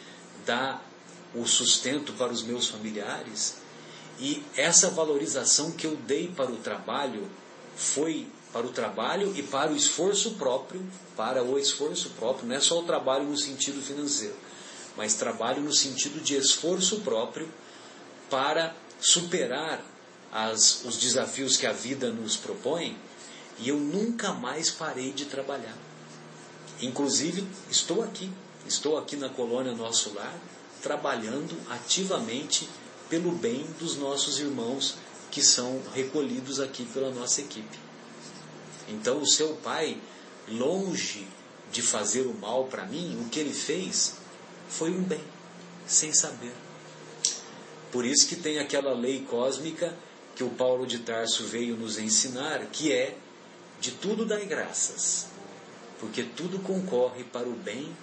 dar o sustento para os meus familiares. E essa valorização que eu dei para o trabalho foi para o trabalho e para o esforço próprio, para o esforço próprio, não é só o trabalho no sentido financeiro mas trabalho no sentido de esforço próprio para superar as, os desafios que a vida nos propõe, e eu nunca mais parei de trabalhar. Inclusive, estou aqui, estou aqui na colônia Nosso Lar, trabalhando ativamente pelo bem dos nossos irmãos que são recolhidos aqui pela nossa equipe. Então, o seu pai, longe de fazer o mal para mim, o que ele fez foi um bem, sem saber. Por isso que tem aquela lei cósmica que o Paulo de Tarso veio nos ensinar, que é de tudo dai graças, porque tudo concorre para o bem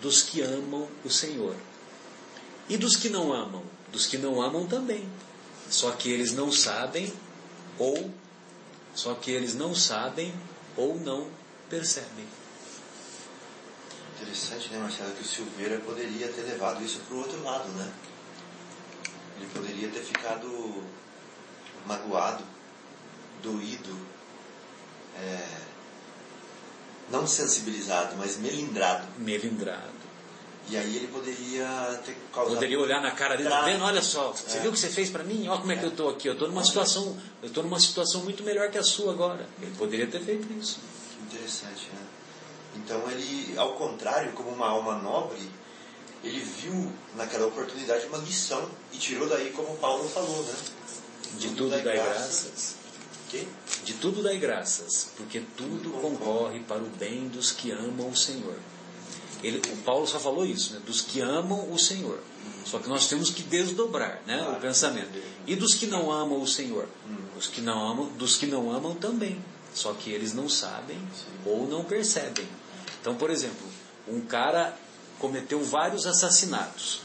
dos que amam o Senhor. E dos que não amam? Dos que não amam também. Só que eles não sabem ou só que eles não sabem ou não percebem interessante, né, Marcelo, que o Silveira poderia ter levado isso para o outro lado, né? Ele poderia ter ficado magoado, doído, é, não sensibilizado, mas melindrado. Melindrado. E aí ele poderia ter causado. Poderia olhar na cara dele, tá vendo? Olha só, você é. viu o que você fez para mim? Olha como é, que eu estou aqui. Eu estou numa situação, eu estou numa situação muito melhor que a sua agora. Ele poderia ter feito isso. Interessante, né? Então ele, ao contrário, como uma alma nobre, ele viu naquela oportunidade uma lição e tirou daí, como Paulo falou, né? De tudo, tudo dai graças. graças. Que? De tudo dai graças, porque tudo concorre para o bem dos que amam o Senhor. Ele, o Paulo só falou isso, né? dos que amam o Senhor. Só que nós temos que desdobrar né? o pensamento. E dos que não amam o Senhor? Hum. Os que não amam, dos que não amam também. Só que eles não sabem ou não percebem. Então, por exemplo, um cara cometeu vários assassinatos,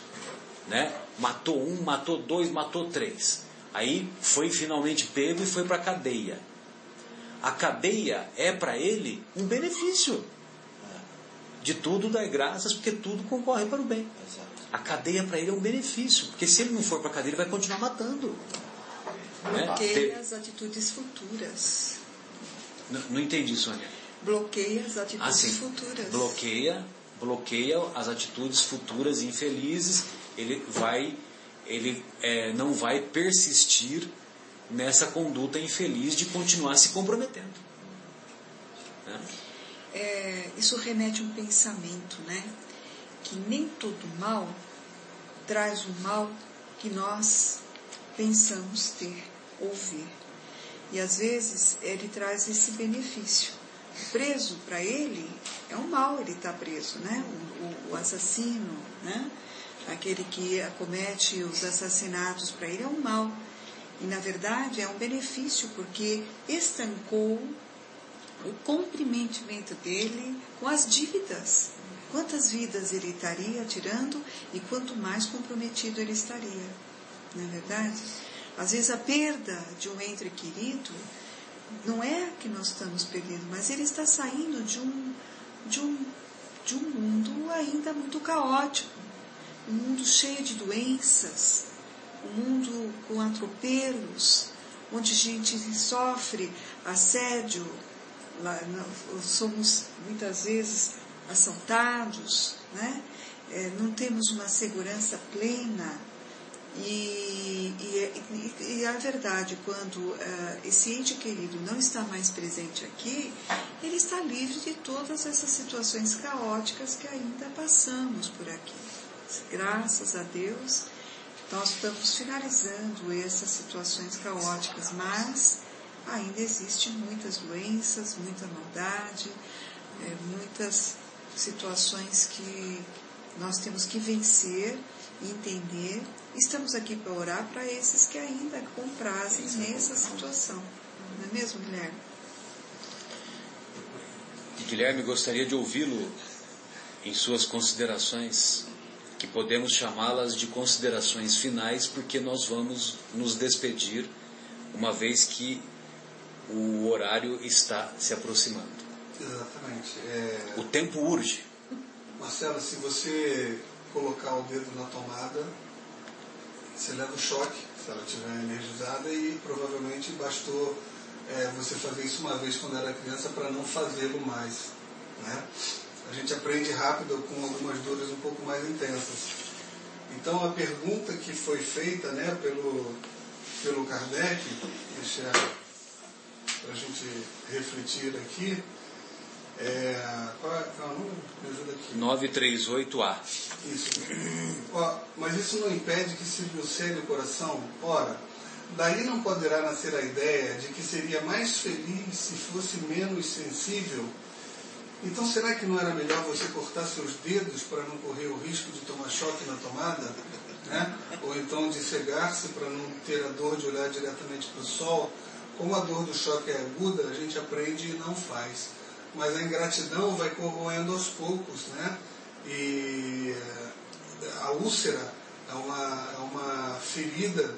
né? Matou um, matou dois, matou três. Aí foi finalmente pego e foi para a cadeia. A cadeia é para ele um benefício. De tudo dá graças, porque tudo concorre para o bem. A cadeia para ele é um benefício, porque se ele não for para a cadeia, ele vai continuar matando. Bloqueia né? as atitudes futuras. Não, não entendi, Sônia. Bloqueia as atitudes assim, futuras. Bloqueia, bloqueia as atitudes futuras infelizes. Ele vai, ele é, não vai persistir nessa conduta infeliz de continuar se comprometendo. Né? É, isso remete a um pensamento, né? Que nem todo mal traz o mal que nós pensamos ter ou ver. E às vezes ele traz esse benefício preso para ele é um mal ele está preso, né? O, o, o, assassino, né? Aquele que comete os assassinatos para ele é um mal. E na verdade é um benefício porque estancou o comprometimento dele com as dívidas. Quantas vidas ele estaria tirando e quanto mais comprometido ele estaria. Não é verdade? Às vezes a perda de um ente querido não é que nós estamos perdendo, mas ele está saindo de um, de um, de um mundo ainda muito caótico, um mundo cheio de doenças, um mundo com atropelos, onde a gente sofre assédio, somos muitas vezes assaltados, né? É, não temos uma segurança plena. E, e, e, e a verdade, quando uh, esse ente querido não está mais presente aqui, ele está livre de todas essas situações caóticas que ainda passamos por aqui. Graças a Deus, nós estamos finalizando essas situações caóticas, mas ainda existem muitas doenças, muita maldade, é, muitas situações que nós temos que vencer e entender. Estamos aqui para orar para esses que ainda comprazem nessa situação. Não é mesmo, Guilherme? Guilherme, gostaria de ouvi-lo em suas considerações que podemos chamá-las de considerações finais, porque nós vamos nos despedir, uma vez que o horário está se aproximando. Exatamente. É... O tempo urge. Marcelo, se você colocar o dedo na tomada, você leva o choque, se ela estiver energizada, e provavelmente bastou é, você fazer isso uma vez quando era criança para não fazê-lo mais. Né? a gente aprende rápido com algumas dores um pouco mais intensas. Então a pergunta que foi feita né, pelo, pelo Kardec, deixa para a gente refletir aqui, é, qual, é, qual é o número? Me ajuda aqui. 938A. Isso. Ó, mas isso não impede que se dilcele o coração? Ora, daí não poderá nascer a ideia de que seria mais feliz se fosse menos sensível então será que não era melhor você cortar seus dedos para não correr o risco de tomar choque na tomada? Né? Ou então de cegar-se para não ter a dor de olhar diretamente para o sol? Como a dor do choque é aguda, a gente aprende e não faz. Mas a ingratidão vai corroendo aos poucos, né? E a úlcera é uma, é uma ferida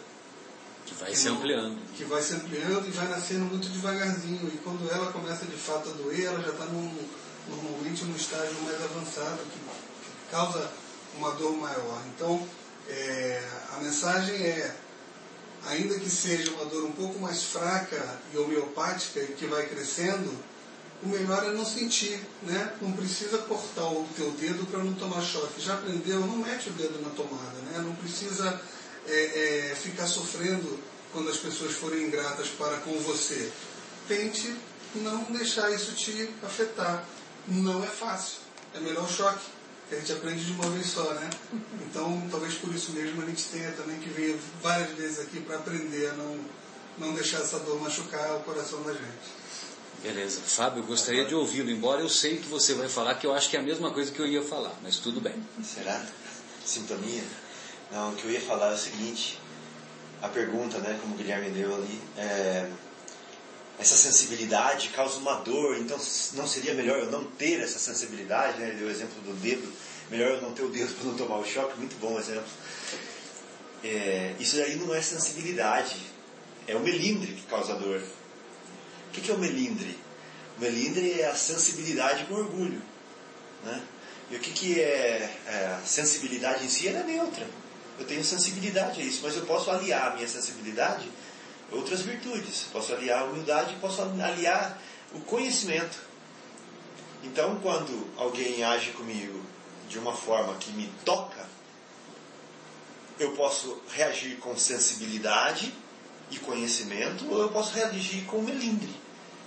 que vai se ampliando. Que vai se ampliando e vai nascendo muito devagarzinho. E quando ela começa de fato a doer, ela já está num normalmente no estágio mais avançado, que, que causa uma dor maior. Então, é, a mensagem é, ainda que seja uma dor um pouco mais fraca e homeopática e que vai crescendo, o melhor é não sentir, né? Não precisa cortar o teu dedo para não tomar choque. Já aprendeu? Não mete o dedo na tomada, né? Não precisa é, é, ficar sofrendo quando as pessoas forem ingratas para com você. Tente não deixar isso te afetar não é fácil. É melhor o choque, que a gente aprende de uma vez só, né? Então, talvez por isso mesmo a gente tenha também que vir várias vezes aqui para aprender a não, não deixar essa dor machucar o coração da gente. Beleza. Fábio, eu gostaria de ouvi-lo, embora eu sei que você vai falar, que eu acho que é a mesma coisa que eu ia falar, mas tudo bem. Será? Sintonia? Não, o que eu ia falar é o seguinte, a pergunta, né, como o Guilherme deu ali, é, essa sensibilidade causa uma dor, então não seria melhor eu não ter essa sensibilidade, né? Ele deu o exemplo do dedo, melhor eu não ter o dedo para não tomar o choque, muito bom exemplo. É, isso aí não é sensibilidade, é o melindre que causa dor. O que, é o melindre? O melindre é a sensibilidade com orgulho. Né? E o que, que é, é a sensibilidade em si? Ela é neutra. Eu tenho sensibilidade a isso, mas eu posso aliar a minha sensibilidade outras virtudes. Posso aliar a humildade, posso aliar o conhecimento. Então, quando alguém age comigo de uma forma que me toca, eu posso reagir com sensibilidade e conhecimento, ou eu posso reagir com melindre.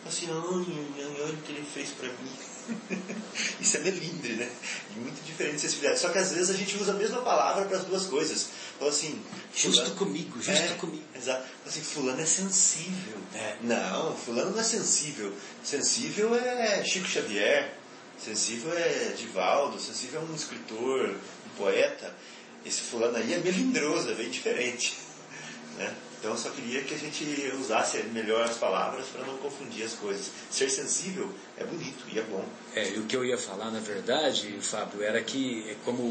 Assim, olha o que ele fez para mim. Isso é melindre, né? E muito diferente de sensibilidade. Só que às vezes a gente usa a mesma palavra para as duas coisas. Fala assim. Justo fulano, comigo, justo é, comigo. Exato. Assim, fulano é sensível. É. Não, fulano não é sensível. Sensível é Chico Xavier. Sensível é Divaldo. Sensível é um escritor, um poeta. Esse fulano aí é melindroso, é bem diferente. Né? Então eu só queria que a gente usasse melhor as palavras para não confundir as coisas. Ser sensível é bonito e é bom. É, e o que eu ia falar, na verdade, Fábio, era que, é como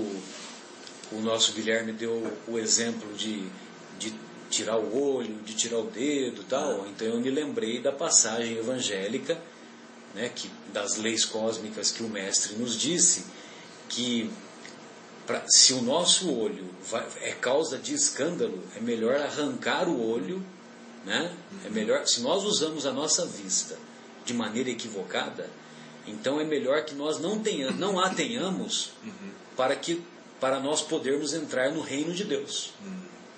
o nosso Guilherme deu o exemplo de, de tirar o olho, de tirar o dedo tal, então eu me lembrei da passagem evangélica, né, que, das leis cósmicas que o Mestre nos disse, que pra, se o nosso olho vai, é causa de escândalo, é melhor arrancar o olho, né? É melhor, se nós usamos a nossa vista de maneira equivocada, então é melhor que nós não, tenhamos, não a tenhamos para que para nós podermos entrar no reino de Deus.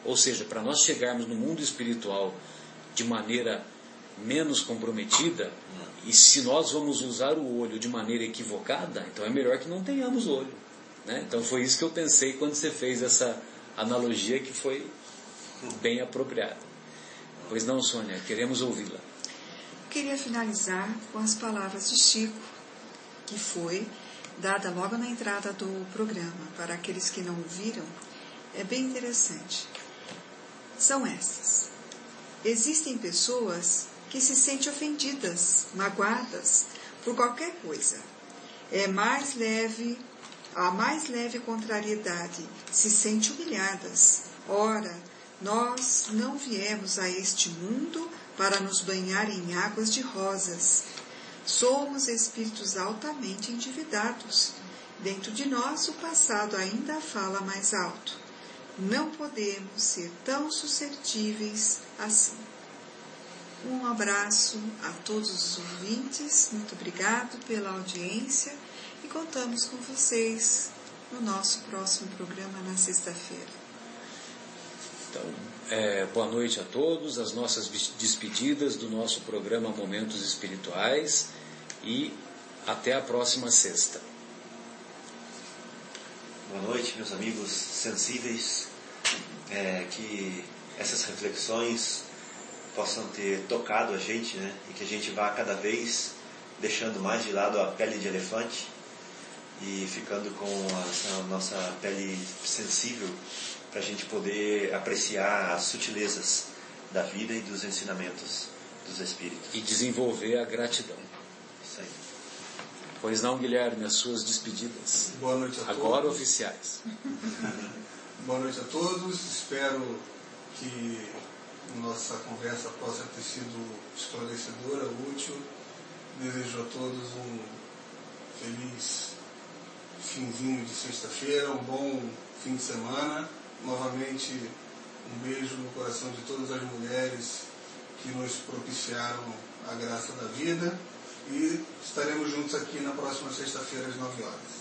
Ou seja, para nós chegarmos no mundo espiritual de maneira menos comprometida, e se nós vamos usar o olho de maneira equivocada, então é melhor que não tenhamos olho. Né? Então foi isso que eu pensei quando você fez essa analogia que foi bem apropriada. Pois não, Sônia, queremos ouvi-la. Queria finalizar com as palavras de Chico, que foi dada logo na entrada do programa. Para aqueles que não ouviram, é bem interessante. São essas. Existem pessoas que se sentem ofendidas, magoadas por qualquer coisa. É mais leve a mais leve contrariedade, se sente humilhadas. Ora, nós não viemos a este mundo para nos banhar em águas de rosas. Somos espíritos altamente endividados. Dentro de nós, o passado ainda fala mais alto. Não podemos ser tão suscetíveis assim. Um abraço a todos os ouvintes, muito obrigado pela audiência contamos com vocês no nosso próximo programa na sexta-feira. Então, é, boa noite a todos, as nossas despedidas do nosso programa Momentos Espirituais e até a próxima sexta. Boa noite, meus amigos sensíveis, é, que essas reflexões possam ter tocado a gente, né? E que a gente vá cada vez deixando mais de lado a pele de elefante e ficando com a, a nossa pele sensível para a gente poder apreciar as sutilezas da vida e dos ensinamentos dos Espíritos. E desenvolver a gratidão. Isso aí. Pois não, Guilherme, as suas despedidas. Boa noite a Agora todos. oficiais. Boa noite a todos. Espero que nossa conversa possa ter sido esclarecedora, útil. Desejo a todos um feliz finzinho de sexta-feira, um bom fim de semana. Novamente, um beijo no coração de todas as mulheres que nos propiciaram a graça da vida. E estaremos juntos aqui na próxima sexta-feira às 9 horas.